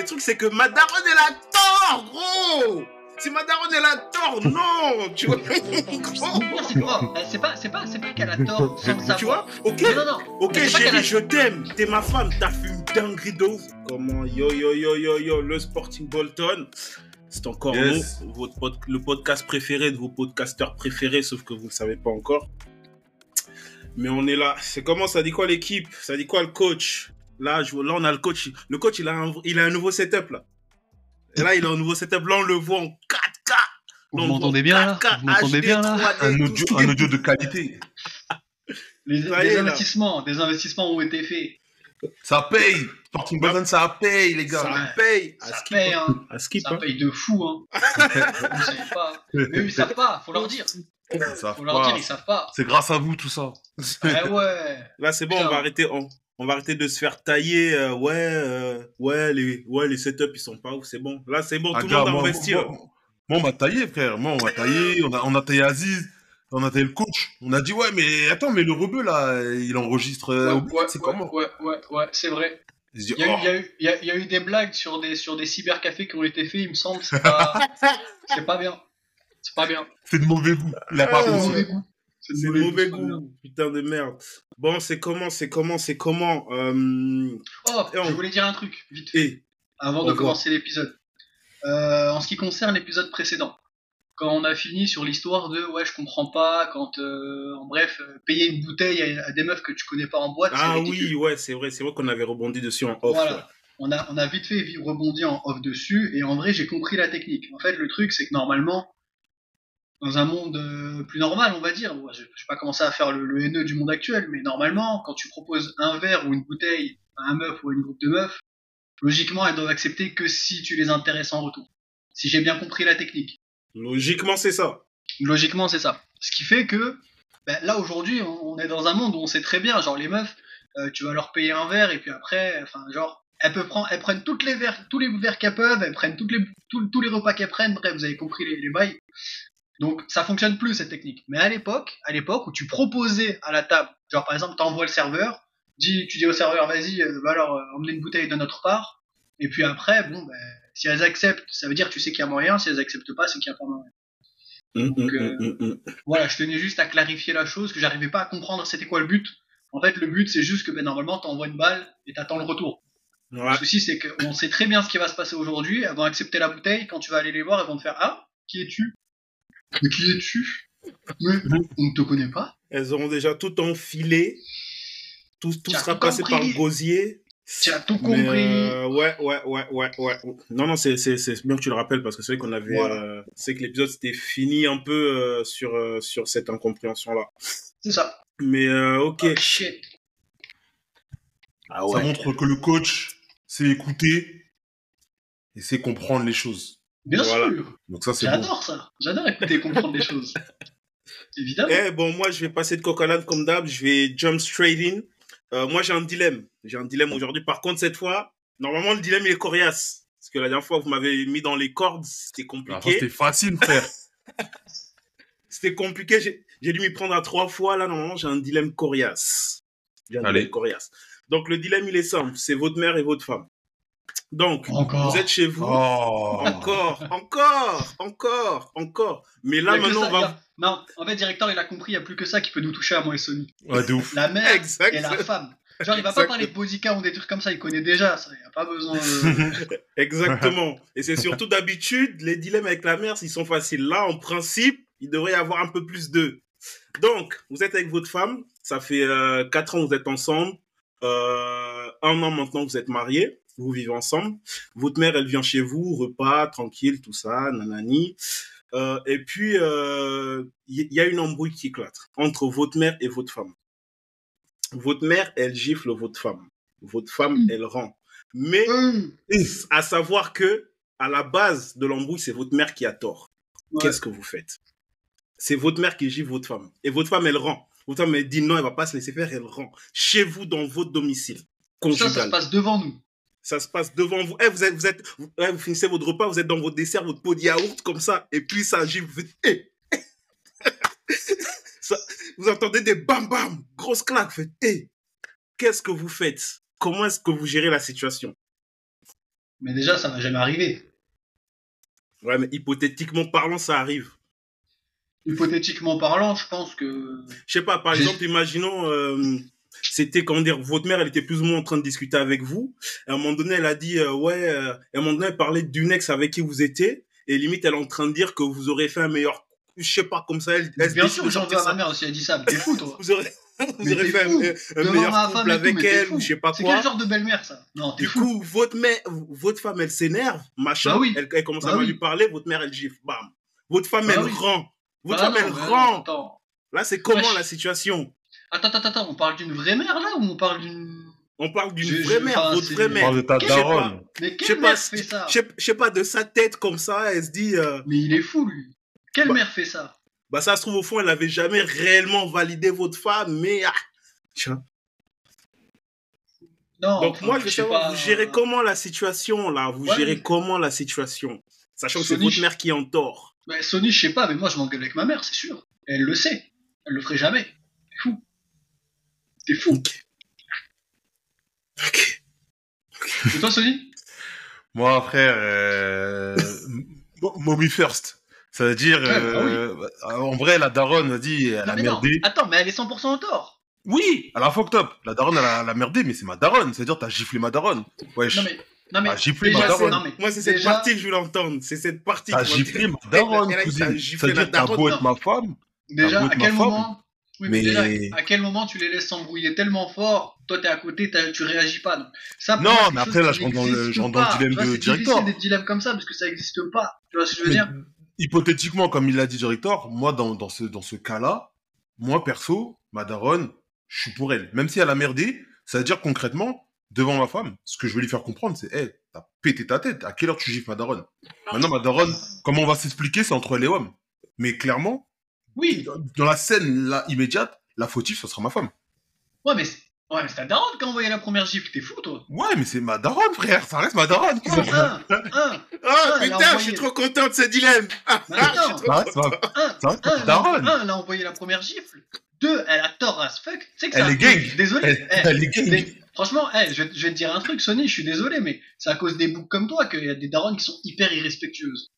Le truc, c'est que ma daronne, elle a tort, gros si ma daronne elle a tort, non, tu vois. c'est quoi C'est pas, c'est pas, c'est pas qu'elle a tort sans le savoir. Tu vois Ok. Non, non, non. Ok, chérie, je t'aime. T'es ma femme. T'as fait une dinguerie de ouf. Comment? Yo, yo, yo, yo, yo. Le Sporting Bolton. C'est encore yes. nous, votre pod le podcast préféré de vos podcasteurs préférés, sauf que vous ne savez pas encore. Mais on est là. C'est comment? Ça dit quoi l'équipe? Ça dit quoi le coach? Là, je, là, on a le coach. Le coach, il a un, il a un nouveau setup là. Et là, il a un nouveau setup. Là, on le voit en 4K. Vous m'entendez bien là Vous m'entendez bien là un audio, un audio de qualité. Les, des investissements, des investissements ont été faits. Ça paye. Sporting Bolton, ça paye, les gars. Ça paye. Ça paye, hein. À skip, ça paye de fou, hein. ils savent pas. Mais eux, ils savent pas. Faut leur dire. Faut leur dire, ils savent pas. C'est grâce à vous, tout ça. Eh ouais. Là, c'est bon, on va arrêter. On, on va arrêter de se faire tailler. Euh, ouais, euh, ouais, les, ouais, les setups, ils sont pas ouf. C'est bon. Là, c'est bon. Ah, tout le monde va investir. Moi, moi, on m'a taillé, frère. Moi, on m'a taillé. On a, on a taillé Aziz. On a taillé le coach. On a dit, ouais, mais attends, mais le rebeu, là, il enregistre. Ouais, au ouais, but, c'est ouais, comment ouais, ouais, ouais, c'est vrai. Il y, a eu, il, y a eu, il, y a, il y a eu des blagues sur des, sur des cybercafés qui ont été faits, il me semble. C'est pas, c'est pas bien. C'est pas bien. c'est de mauvais goût. Il a pas C'est de mauvais goût. C'est de mauvais goût. Putain de merde. Bon, c'est comment, c'est comment, c'est comment. Euh... Oh, on- je voulais dire un truc, vite fait, Et, avant de commencer l'épisode. Euh, en ce qui concerne l'épisode précédent, quand on a fini sur l'histoire de ouais, je comprends pas, quand, euh, en bref, payer une bouteille à, à des meufs que tu connais pas en boîte, ah oui, ouais, c'est vrai, c'est vrai qu'on avait rebondi dessus en off. Voilà. On a, on a vite fait rebondir en off dessus, et en vrai, j'ai compris la technique. En fait, le truc, c'est que normalement, dans un monde euh, plus normal, on va dire, je, vais pas commencer à faire le, le haineux du monde actuel, mais normalement, quand tu proposes un verre ou une bouteille à un meuf ou à une groupe de meufs, logiquement, elles doivent accepter que si tu les intéresses en retour. Si j'ai bien compris la technique. Logiquement, c'est ça. Logiquement, c'est ça. Ce qui fait que ben, là aujourd'hui, on, on est dans un monde où on sait très bien, genre les meufs, euh, tu vas leur payer un verre et puis après, enfin genre, elles peuvent prendre, elles prennent toutes les verres, tous les verres qu'elles peuvent, elles prennent toutes les, tous, tous les repas qu'elles prennent. Bref, vous avez compris les, les bails. Donc ça fonctionne plus cette technique. Mais à l'époque, à l'époque où tu proposais à la table, genre par exemple, t'envoies le serveur, dis, tu dis au serveur, vas-y, euh, va alors euh, emmener une bouteille de notre part. Et puis après, bon, ben, si elles acceptent, ça veut dire que tu sais qu'il y a moyen. Si elles acceptent pas, c'est qu'il y a pas moyen. Hum, hum, euh, hum, hum. Voilà, je tenais juste à clarifier la chose, que j'arrivais pas à comprendre c'était quoi le but. En fait, le but, c'est juste que ben, normalement, t'envoies une balle et t'attends le retour. Ouais. Le souci, c'est qu'on sait très bien ce qui va se passer aujourd'hui. Elles vont accepter la bouteille. Quand tu vas aller les voir, elles vont te faire Ah, qui es-tu? Mais qui es-tu? Mais on ne te connaît pas. Elles auront déjà tout enfilé. Tout, tout sera tout passé compris. par le gosier. Tu as tout Mais, compris. euh, ouais, ouais, ouais, ouais, ouais. Non, non, c'est, c'est, c'est bien que tu le rappelles parce que c'est vrai qu'on avait, Voilà. euh, c'est que l'épisode s'était fini un peu euh, sur, euh, sur cette incompréhension-là. C'est ça. Mais euh, ok. Oh, shit. Ah Ça montre que le coach sait écouter et sait comprendre les choses. Bien Voilà. sûr. Donc ça, c'est bon. J'adore ça. J'adore écouter et comprendre les choses. Évidemment. Eh bon, moi, je vais passer de l'âne comme d'hab. Je vais jump straight in. Euh, moi, j'ai un dilemme. J'ai un dilemme aujourd'hui. Par contre, cette fois, normalement, le dilemme, il est coriace. Parce que la dernière fois, vous m'avez mis dans les cordes. C'était compliqué. C'était facile, frère. C'était compliqué. J'ai j'ai dû m'y prendre à trois fois. Là, normalement, j'ai un dilemme coriace. J'ai un Allez. dilemme coriace. Donc, le dilemme, il est simple. C'est votre mère et votre femme. Donc, Encore. vous êtes chez vous. Oh. Encore, encore, encore, encore. Mais là, maintenant, ça, on va... a- Non, en fait, directeur, il a compris, il n'y a plus que ça qui peut nous toucher à moi et Sony. Ouais, de ouf. La mère Exact. et la femme. Genre, il va pas parler de Bodica ou des trucs comme ça, il connaît déjà ça. Il n'y a pas besoin de. Exactement. Et c'est surtout d'habitude, les dilemmes avec la mère, s'ils sont faciles. Là, en principe, il devrait y avoir un peu plus d'eux. Donc, vous êtes avec votre femme, ça fait euh, 4 ans que vous êtes ensemble, euh, un an maintenant que vous êtes mariés, vous vivez ensemble. Votre mère, elle vient chez vous, repas, tranquille, tout ça, nanani. Euh, et puis, euh, il y, y a une embrouille qui éclate entre votre mère et votre femme. Votre mère, elle gifle votre femme. Votre femme, Mm. elle rend. Mais Hum, à savoir que à la base de l'embrouille, c'est votre mère qui a tort. Ouais. Qu'est-ce que vous faites? C'est votre mère qui gifle votre femme. Et votre femme, elle rend. Votre femme, elle dit non, elle va pas se laisser faire, elle rend. Chez vous, dans votre domicile Ça, ça se passe devant nous. Ça se passe devant vous. Eh, vous, êtes, vous, êtes, vous, eh, vous finissez votre repas, vous êtes dans votre dessert, votre pot de yaourt, comme ça, et puis ça gifle. Vous, faites, eh. Ça- vous entendez des bam bam, grosse claque. Vous faites, qu'est-ce que vous faites? Comment est-ce que vous gérez la situation? Mais déjà, ça va jamais arriver. Ouais, mais hypothétiquement parlant, ça arrive. Hypothétiquement parlant, je pense que. Je sais pas, par exemple, imaginons, euh, c'était, comment dire, votre mère, elle était plus ou moins en train de discuter avec vous. Et à un moment donné, elle a dit, euh, ouais, euh, à un moment donné, elle parlait d'une ex avec qui vous étiez. Et limite, elle est en train de dire que vous aurez fait un meilleur. Je sais pas, comme ça, elle. elle Bien sûr, j'en veux à ma mère aussi, elle dit ça. T'es fou, toi. vous aurez, vous aurez fait un, un meilleur couple avec elle, ou je sais pas quoi. C'est quel genre de belle-mère, ça? Non, t'es fou. Du coup, votre mère, votre femme, elle s'énerve, machin. Bah oui. Elle, elle commence Bah à oui. lui parler, votre mère, elle gifle, bam. Votre femme, Bah elle oui. rend. Votre femme, elle rend. Là, c'est comment la situation? Attends, attends, attends, on parle d'une vraie mère, là, ou on parle d'une... On parle d'une vraie je- mère, enfin, votre vraie On mère. parle de ta daronne. Mais quelle pas, mère fait ça je sais- je sais pas, de sa tête comme ça, elle se dit, euh, Mais il est fou, lui. Quelle Bah- mère fait ça bah ça se trouve au fond, elle n'avait jamais réellement validé votre femme, mais ah, tu vois. Non, Donc enfin, moi, je veux sais savoir, pas. vous gérez comment la situation là? Vous Ouais, gérez mais- comment la situation? Sachant que c'est votre mère qui est en tort. Bah, Sony, je sais pas, mais moi, je m'engueule avec ma mère, c'est sûr. Elle le sait. Elle le ferait jamais. T'es fou. Ok. Ok. Et toi, Sony? Moi, frère, euh... mo- mommy first. Ça veut dire, Ouais, bah euh, en vrai, la daronne a dit, elle Non, a mais non. merdé. Attends, mais elle est 100% en tort. Oui, elle a fucked up. La daronne, elle a, elle a merdé, mais c'est ma daronne. C'est-à-dire, t'as giflé ma daronne. Wesh. Non, mais. Non, mais. Ah, giflé déjà, ma daronne. non, mais Moi, c'est cette déjà- partie que je voulais entendre. C'est cette partie. T'as qui m'a- giflé ma daronne, cousine. C'est-à-dire, t'as beau être ma femme. Déjà, à quel ma femme, moment. Oui, mais, mais- déjà, à quel moment tu les laisses s'embrouiller tellement fort, toi t'es à côté, tu réagis pas. Donc, ça, Non, moi, c'est mais après, là, je rentre dans le- n'existe je rentre dans le dilemme Tu vois, de c'est directeur. difficile des dilemmes comme ça parce que ça n'existe pas. Tu vois ce que je veux Mais, dire? hypothétiquement, comme il l'a dit directeur, moi, dans, dans ce, dans ce cas-là, moi, perso, ma daronne, je suis pour elle. Même si elle a merdé, ça veut dire concrètement, devant ma femme, ce que je veux lui faire comprendre, c'est, hey, t'as pété ta tête. À quelle heure tu gifles ma daronne? Maintenant, ma daronne, comment on va s'expliquer, c'est entre elle et homme. Mais clairement, Oui, dans la scène là, immédiate, la fautive, ce sera ma femme. ouais, mais c'est ouais, mais c'est ta daronne qui a envoyé la première gifle, t'es fou toi Ouais, mais c'est ma daronne, frère. Ça reste ma daronne. Un, un, un, Ah elle a putain, je suis trop content de ce dilemme. Ah, Mais ah, je suis attends. trop- Ça reste ma, un, ça reste un, ma elle a- daronne. un, elle a envoyé la première gifle. Deux, elle a tort as fuck. Tu sais que Elle ça est gang. Désolé. Elle, Eh, elle est gay. mais franchement, eh, je, vais, je vais te dire un truc, Sony, je suis désolé, mais c'est à cause des boucs comme toi qu'il y a des darons qui sont hyper irrespectueuses.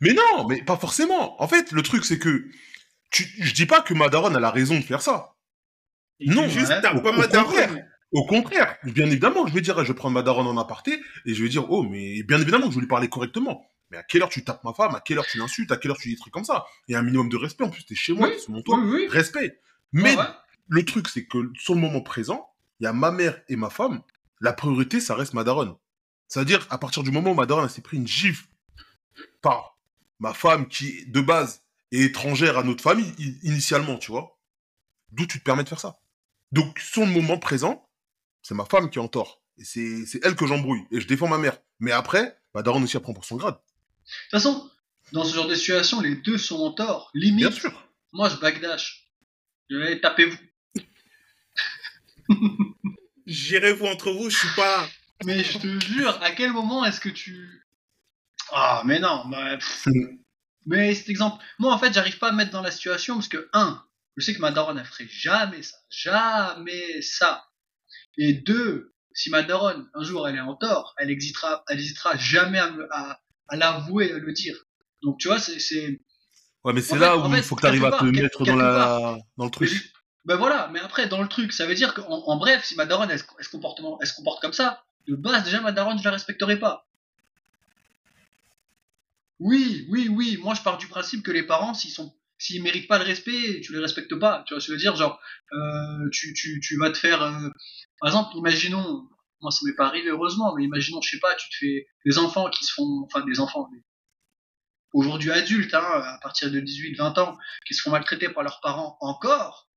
Mais non, mais pas forcément. En fait, le truc, c'est que tu, je dis pas que ma daronne elle a raison de faire ça. Non, juste t'as au- pas au contraire. Au contraire, bien évidemment, je vais dire, je vais prendre ma daronne en aparté et je vais dire, oh, mais bien évidemment que je vais lui parler correctement. Mais à quelle heure tu tapes ma femme? À quelle heure tu l'insultes? À quelle heure tu dis des trucs comme ça? Il y a un minimum de respect. En plus, t'es chez moi, Oui, sur mon toit. oui, oui. Respect. Mais ouais. le truc, c'est que sur le moment présent, il y a ma mère et ma femme. La priorité, ça reste ma daronne. C'est-à-dire, à partir du moment où ma daronne elle s'est pris une gifle par ma femme qui, de base, est étrangère à notre famille, initialement, tu vois, d'où tu te permets de faire ça Donc, sur le moment présent, c'est ma femme qui est en tort. Et c'est c'est elle que j'embrouille. Et je défends ma mère. Mais après, ma daronne aussi, elle prend pour son grade. De toute façon, dans ce genre de situation, les deux sont en tort. Limite, Bien sûr. moi je backdash. Je vais tapez-vous. Gérez-vous entre vous, je suis pas. Mais je te jure, à quel moment est-ce que tu. Ah, mais non, bah, pff. Mais cet exemple, moi en fait, j'arrive pas à me mettre dans la situation parce que, un, je sais que ma daronne, elle ferait jamais ça. Jamais ça. Et deux, si ma daronne, un jour, elle est en tort, elle hésitera, elle hésitera jamais à, me- à, à l'avouer, à le dire. Donc tu vois, c'est. c'est- Ouais, mais c'est là fait- où il faut que tu arrives à te part, mettre dans, la... part. dans le truc. Ben voilà, mais après, dans le truc, ça veut dire qu'en en bref, si ma daronne, elle, se- elle se comporte, elle se comporte comme ça, de base, déjà, ma daronne, je la respecterai pas. Oui, oui, oui, moi, je pars du principe que les parents, s'ils sont, s'ils méritent pas le respect, tu les respectes pas. Tu vois veux dire? Genre, euh, tu, tu, vas te faire... euh, Par exemple, imaginons, moi, ça m'est pas arrivé, heureusement, mais imaginons, je sais pas, tu te fais des enfants qui se font... Enfin, des enfants, des- aujourd'hui adultes, hein, à partir de 18-20 ans, qui se font maltraiter par leurs parents encore,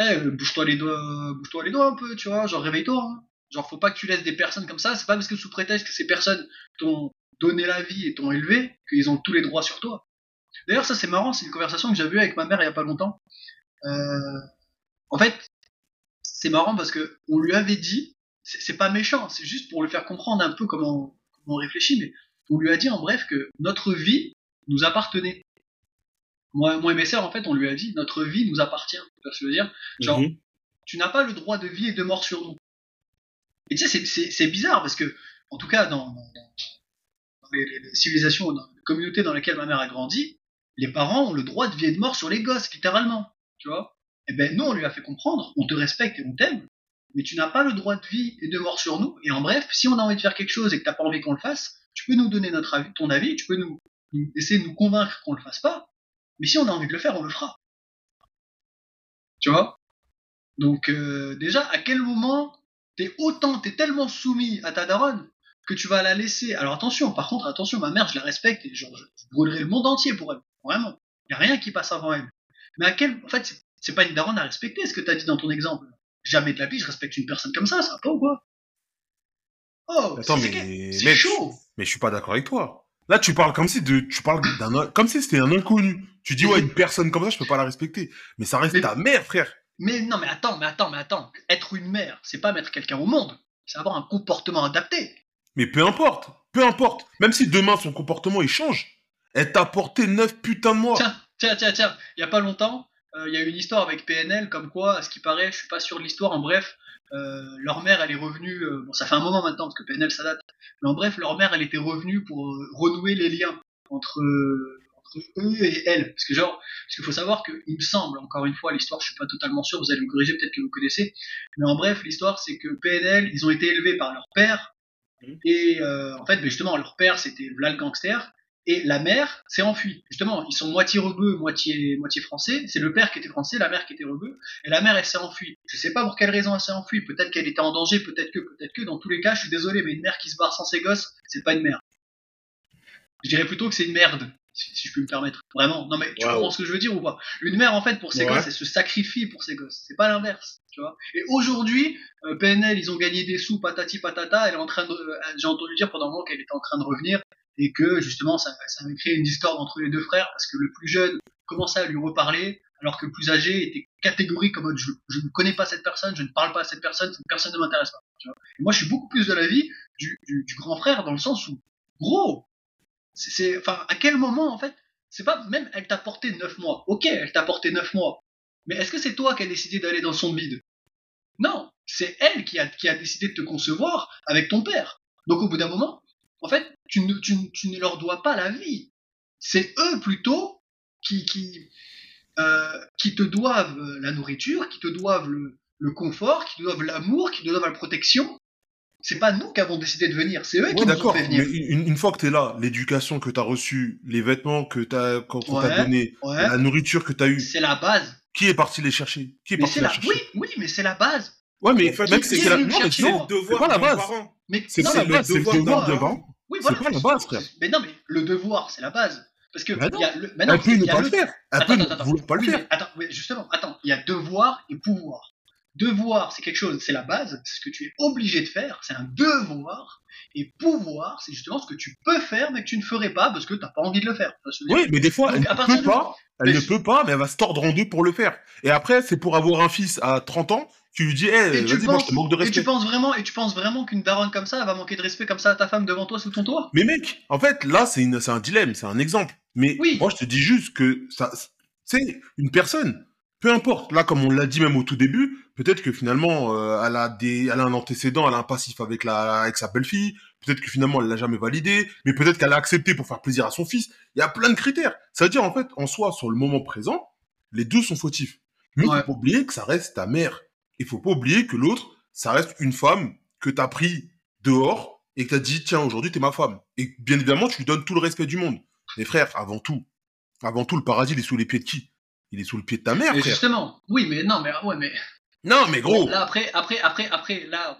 eh, bouge-toi les doigts, bouge-toi les doigts un peu, tu vois, genre réveille-toi. hein. Genre, faut pas que tu laisses des personnes comme ça. C'est pas parce que sous prétexte que ces personnes t'ont donné la vie et t'ont élevé qu'ils ont tous les droits sur toi. D'ailleurs, ça c'est marrant, c'est une conversation que j'ai eue avec ma mère il y a pas longtemps. Euh, en fait, c'est marrant parce que on lui avait dit, c'est pas méchant, c'est juste pour lui faire comprendre un peu comment, comment on réfléchit, mais on lui a dit en bref que notre vie nous appartenait. Moi, moi et mes sœurs, en fait, on lui a dit notre vie nous appartient. Tu vois ce que je veux dire? Genre, Mhm. tu n'as pas le droit de vie et de mort sur nous. Et tu sais, c'est bizarre parce que, en tout cas, dans, dans, les, civilisations, dans les communautés dans lesquelles ma mère a grandi, les parents ont le droit de vie et de mort sur les gosses, littéralement. Tu vois? Eh ben, nous, on lui a fait comprendre, on te respecte et on t'aime, mais tu n'as pas le droit de vie et de mort sur nous. Et en bref, si on a envie de faire quelque chose et que t'as pas envie qu'on le fasse, tu peux nous donner notre avis, ton avis, tu peux nous, essayer de nous convaincre qu'on le fasse pas. Mais si on a envie de le faire, on le fera. Tu vois? Donc euh, déjà, à quel moment t'es autant, t'es tellement soumis à ta daronne que tu vas la laisser. Alors attention, par contre, attention, ma mère, je la respecte et genre, je brûlerai le monde entier pour elle. Vraiment. Il n'y a rien qui passe avant elle. Mais à quel. En fait, c'est pas une daronne à respecter ce que tu as dit dans ton exemple. Jamais de la vie, je respecte une personne comme ça, ça va pas ou quoi? Oh, Attends, mais. C'est chaud Mais je suis pas d'accord avec toi. Là, tu parles comme si de, tu parles d'un, comme si c'était un inconnu. Tu dis, ouais, une personne comme ça, je peux pas la respecter. Mais ça reste ta mère, frère. Mais non, mais attends, mais attends, mais attends. Être une mère, c'est pas mettre quelqu'un au monde. C'est avoir un comportement adapté. Mais peu importe, peu importe. Même si demain son comportement il change, elle t'a porté 9 putains de mois. Tiens, tiens, tiens, tiens. Il y a pas longtemps, euh, il y a eu une histoire avec PNL, comme quoi, à ce qui paraît, je suis pas sûr de l'histoire, en bref, euh, leur mère, elle est revenue, euh, bon, ça fait un moment maintenant, parce que PNL, ça date, mais en bref, leur mère, elle était revenue pour renouer les liens entre, eux et elle. Parce que genre, parce qu'il faut savoir que, il me semble, encore une fois, l'histoire, je suis pas totalement sûr, vous allez me corriger, peut-être que vous connaissez, mais en bref, l'histoire, c'est que PNL, ils ont été élevés par leur père, Mhm. Et euh, en fait, ben, justement, leur père, c'était Vlad Gangster. Et la mère s'est enfuie. Justement, ils sont moitié rebeux, moitié, moitié français. C'est le père qui était français, la mère qui était rebeu. Et la mère, elle s'est enfuie. Je sais pas pour quelle raison elle s'est enfuie. Peut-être qu'elle était en danger, peut-être que, peut-être que. Dans tous les cas, je suis désolé, mais une mère qui se barre sans ses gosses, c'est pas une mère. Je dirais plutôt que c'est une merde si, je peux me permettre. Vraiment. Non, mais tu comprends ce que je veux dire ou pas? Une mère, en fait, pour ses gosses, elle se sacrifie pour ses gosses. C'est pas l'inverse, tu vois. Et aujourd'hui, euh, PNL, ils ont gagné des sous, patati patata. Elle est en train de, euh, j'ai entendu dire pendant un moment qu'elle était en train de revenir et que justement, ça, ça avait créé une discorde entre les deux frères parce que le plus jeune commençait à lui reparler alors que le plus âgé était catégorique comme je, je ne connais pas cette personne, je ne parle pas à cette personne, cette personne ne m'intéresse pas. Tu vois. Et moi, je suis beaucoup plus de l'avis du, du, du grand frère dans le sens où, gros, c'est, enfin, à quel moment, en fait, c'est pas, même, elle t'a porté 9 mois. Ok, elle t'a porté 9 mois. Mais est-ce que c'est toi qui as décidé d'aller dans son bide? Non, c'est elle qui a, décidé de te concevoir avec ton père. Donc au bout d'un moment, en fait, tu ne, leur dois pas la vie. C'est eux plutôt euh, qui te doivent la nourriture, qui te doivent le, le confort, qui te doivent l'amour, qui te doivent la protection c'est pas nous qui avons décidé de venir, c'est eux qui nous ont fait venir. Mais une, fois que tu es là, l'éducation que tu as reçue, les vêtements que tu as qu'on t'a donné, la nourriture que tu as eue. C'est la base. Qui est parti les chercher? Qui est parti les chercher? Oui, oui, mais c'est la base. Ouais, mais même c'est la... Non, c'est le devoir pas la base. C'est pas la base, c'est le devoir de parents. Oui, voilà. C'est pas la base, frère. Mais non, mais le devoir, c'est la base. Parce que il y a le. Elle peut ne pas le faire. Elle peut ne pas le faire. Attends, justement, attends. Il y a devoir et pouvoir. Devoir, c'est quelque chose, c'est la base, c'est ce que tu es obligé de faire, c'est un devoir. Et pouvoir, c'est justement ce que tu peux faire, mais que tu ne ferais pas parce que tu n'as pas envie de le faire. Oui, mais des fois, elle ne peut pas. Elle ne peut pas, mais elle va se tordre en deux pour le faire. Et après, c'est pour avoir un fils à 30 ans, tu lui dis, hey, vas-y, moi, je te manque de respect. Et tu penses vraiment, et tu penses vraiment qu'une daronne comme ça, elle va manquer de respect comme ça à ta femme devant toi sous ton toit? Mais mec, en fait, là, c'est un dilemme, c'est un exemple. Mais oui. moi, je te dis juste que ça, c'est une personne peu importe. Là, comme on l'a dit même au tout début, peut-être que finalement, euh, elle a des, elle a un antécédent, elle a un passif avec la, avec sa belle-fille. Peut-être que finalement, elle l'a jamais validé, mais peut-être qu'elle a accepté pour faire plaisir à son fils. Il y a plein de critères. Ça veut dire en fait, en soi, sur le moment présent, les deux sont fautifs. Mais il faut pas oublier que ça reste ta mère. Il faut pas oublier que l'autre, ça reste une femme que tu as pris dehors et que as dit tiens aujourd'hui tu es ma femme. Et bien évidemment, tu lui donnes tout le respect du monde. Mais frère, avant tout, avant tout, le paradis il est sous les pieds de qui? Il est sous le pied de ta mère. Mais justement, oui, mais non, mais ouais, mais. Non, mais gros. là, après, après, après, après, là,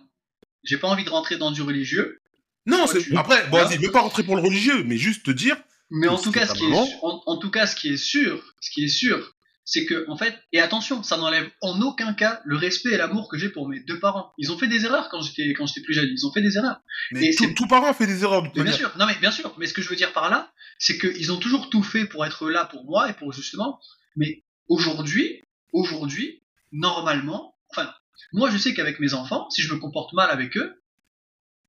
j'ai pas envie de rentrer dans du religieux. Non, c'est après, bon, vas-y, veux pas rentrer pour le religieux, mais juste te dire. Mais en tout cas, ce qui est, en, tout cas, ce qui est sûr, ce qui est sûr, c'est que, en fait, et attention, ça n'enlève en aucun cas le respect et l'amour que j'ai pour mes deux parents. Ils ont fait des erreurs quand j'étais, quand j'étais plus jeune. Ils ont fait des erreurs. Mais tout, tout, parent fait des erreurs. bien sûr. Non, mais bien sûr. Mais ce que je veux dire par là, c'est qu'ils ont toujours tout fait pour être là pour moi et pour justement. Mais Aujourd'hui, aujourd'hui, normalement, enfin, moi je sais qu'avec mes enfants, si je me comporte mal avec eux,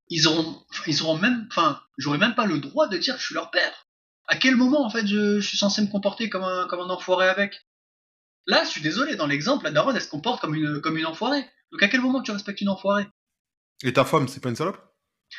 ils auront, ils auront même, enfin, j'aurais même pas le droit de dire que je suis leur père. À quel moment, en fait, je, suis censé me comporter comme un, comme un enfoiré avec? Là, je suis désolé, dans l'exemple, la daronne, elle se comporte comme une, comme une enfoirée. Donc à quel moment tu respectes une enfoirée? Et ta femme, c'est pas une salope?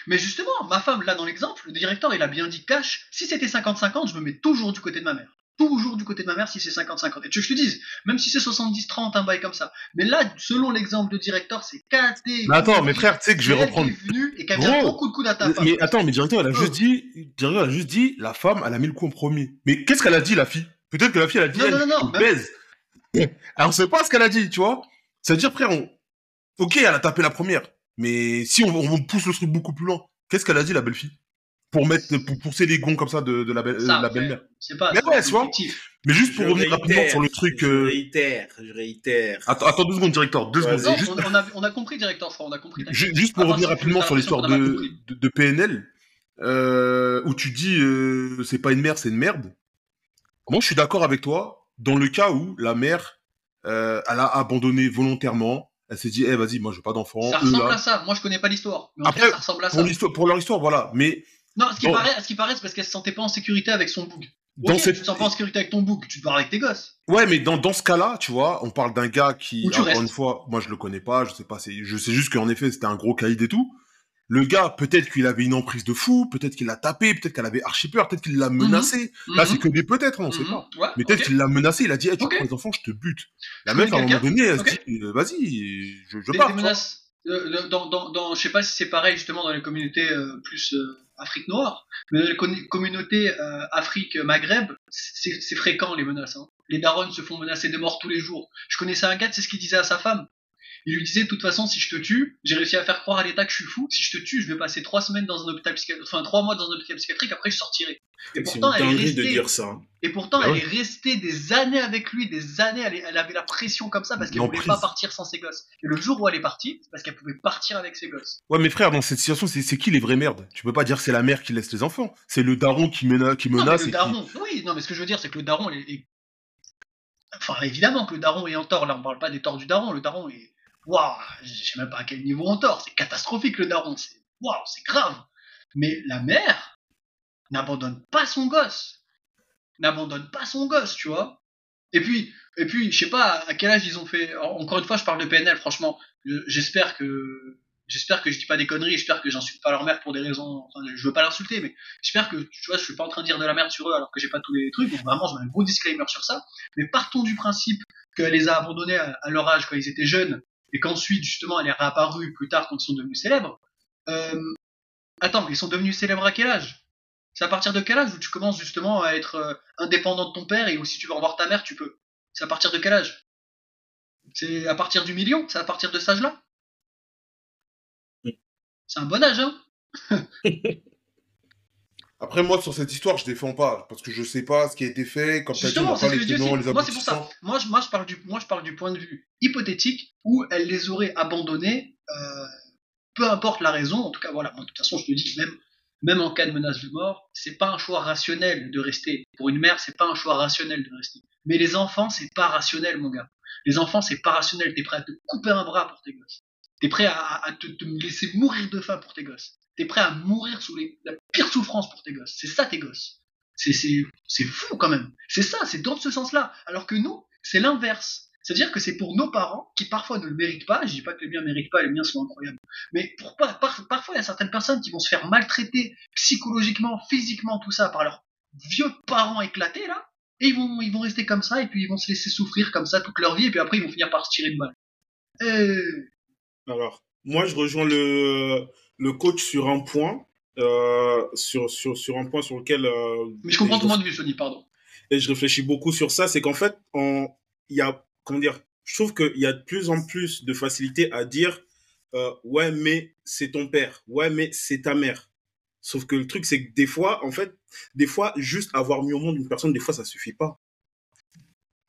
Mais justement, ma femme, là dans l'exemple, le directeur, il a bien dit cash. Si c'était 50-50, je me mets toujours du côté de ma mère. Toujours du côté de ma mère si c'est 50-50. Et tu veux que je te dise, même si c'est 70-30, un bail comme ça. Mais là, selon l'exemple de directeur, c'est KT. Mais attends, mes frères, tu sais que je vais reprendre. Et beaucoup de coups. Mais attends, mais directeur, elle a juste dit, directeur, elle a juste dit, la femme, elle a mis le coup en premier. Mais qu'est-ce qu'elle a dit, la fille? Peut-être que la fille, elle a dit, non, non, non, baise. Alors, sait pas ce qu'elle a dit, tu vois. C'est-à-dire, frère, on... ok, elle a tapé la première. Mais si on, on pousse le truc beaucoup plus loin, qu'est-ce qu'elle a dit, la belle fille pour mettre pour pousser les gonds comme ça de, de la, belle, la belle-mère. C'est pas. Mais ouais. Mais juste pour Je revenir réitère, rapidement sur le truc. Je euh, réitère, je réitère. Attends, attends deux secondes, directeur. Deux secondes. Non, Juste, on, a, on a compris, directeur, je crois, on a compris. ju- juste pour Ah, revenir rapidement sur l'histoire de, de, de PNL, euh, où tu dis euh, c'est pas une mère, c'est une merde. Moi, je suis d'accord avec toi dans le cas où la mère, euh, elle a abandonné volontairement. Elle s'est dit, eh vas-y, moi, je veux pas d'enfant. Ça Eux, ressemble là. à ça. Moi, je connais pas l'histoire. Après, cas, ça ressemble à ça. Pour, l'histoire- pour leur histoire, voilà. Mais Non, ce qui, Bon. paraît, ce qui paraît, c'est parce qu'elle se sentait pas en sécurité avec son bouc. dans ok, cette, tu te sens pas en sécurité avec ton bouc, tu te barres avec tes gosses. Ouais, mais dans, dans ce cas-là, tu vois, on parle d'un gars qui, Où tu encore restes. une fois, moi je le connais pas, je sais pas, je sais juste qu'en effet c'était un gros caïd et tout. Le gars, peut-être qu'il avait une emprise de fou, peut-être qu'il l'a tapé, peut-être qu'elle avait archi peur, peut-être qu'il l'a menacé. Là, c'est que des peut-être, on sait Mhm. pas. Ouais, Mais peut-être qu'il l'a menacé, il a dit, hey, tu Ok. prends les enfants, je te bute. La meuf, à un moment donné, elle se dit, euh, vas-y, je, je Des- pars. des menaces. Euh, dans, dans, dans, je sais pas si c'est pareil justement dans les communautés euh, plus euh, Afrique noire, mais dans les communautés euh, Afrique Maghreb, c'est c'est fréquent les menaces. Hein. Les darons se font menacer de mort tous les jours. Je connaissais un gars, c'est ce qu'il disait à sa femme? Il lui disait de toute façon si je te tue, j'ai réussi à faire croire à l'État que je suis fou. Si je te tue, je vais passer trois semaines dans un hôpital psychiatrique, enfin trois mois dans un hôpital psychiatrique. Après, je sortirai. Et pourtant, elle est dinguerie de restée. dire ça. hein. Et pourtant, Ah elle est restée des années avec lui, des années. Elle, avait la pression comme ça parce qu'elle voulait pas partir sans ses gosses. Et le jour où elle est partie, c'est parce qu'elle pouvait partir avec ses gosses. Ouais, mais frère, dans cette situation, c'est, c'est qui les vraies merdes? Tu peux pas dire que c'est la mère qui laisse les enfants. C'est le daron qui, mena- qui Non, menace le qui- daron, oui, non, mais ce que je veux dire, c'est que le daron est, est- Enfin, évidemment que le daron est en tort. Là, on parle pas des torts du daron. Le daron est. Waouh, je sais même pas à quel niveau en tort. C'est catastrophique, le daron. C'est waouh, c'est grave. Mais la mère n'abandonne pas son gosse. N'abandonne pas son gosse, tu vois. Et puis, et puis, je sais pas à quel âge ils ont fait. Encore une fois, je parle de PNL. Franchement, je- j'espère que. J'espère que je dis pas des conneries, j'espère que j'insulte pas leur mère pour des raisons. Enfin, je veux pas l'insulter, mais j'espère que tu vois, je suis pas en train de dire de la merde sur eux alors que j'ai pas tous les trucs. Donc vraiment, je mets un gros disclaimer sur ça. Mais partons du principe qu'elle les a abandonnés à leur âge quand ils étaient jeunes et qu'ensuite justement elle est réapparue plus tard quand ils sont devenus célèbres. Euh, attends, ils sont devenus célèbres à quel âge? C'est à partir de quel âge où tu commences justement à être euh, indépendant de ton père et où si tu veux revoir ta mère, tu peux? C'est à partir de quel âge? C'est à partir du million? C'est à partir de cet âge-là? C'est un bon âge, hein? Après, moi, sur cette histoire, je défends pas, parce que je sais pas ce qui a été fait, comme t'as dit, on pas les tenants, les Moi, c'est pour ça. Moi, je, moi, je parle du, moi, je parle du point de vue hypothétique où elle les aurait abandonnés, euh, peu importe la raison. En tout cas, voilà. De toute façon, je te dis, même, même en cas de menace de mort, c'est pas un choix rationnel de rester. Pour une mère, c'est pas un choix rationnel de rester. Mais les enfants, c'est pas rationnel, mon gars. Les enfants, c'est pas rationnel. T'es prêt à te couper un bras pour tes gosses. T'es prêt à, à te, te laisser mourir de faim pour tes gosses. T'es prêt à mourir sous la pire souffrance pour tes gosses. C'est ça, tes gosses. C'est, c'est, c'est fou quand même. C'est ça, c'est dans ce sens-là. Alors que nous, c'est l'inverse. C'est-à-dire que c'est pour nos parents, qui parfois ne le méritent pas, je dis pas que les miens méritent pas, les miens sont incroyables, mais pour, par- par- parfois il y a certaines personnes qui vont se faire maltraiter psychologiquement, physiquement, tout ça, par leurs vieux parents éclatés, là, et ils vont, ils vont rester comme ça, et puis ils vont se laisser souffrir comme ça toute leur vie, et puis après ils vont finir par se tirer une balle. Euh, Alors, moi, je rejoins le, le coach sur un point, euh, sur, sur, sur un point sur lequel. euh, mais je comprends ton point de vue, Sony, pardon. et je réfléchis beaucoup sur ça, c'est qu'en fait, on- il y a, comment dire, je trouve qu'il y a de plus en plus de facilité à dire, euh, ouais, mais c'est ton père, ouais, mais c'est ta mère. Sauf que le truc, c'est que des fois, en fait, des fois, juste avoir mis au monde une personne, des fois, ça suffit pas.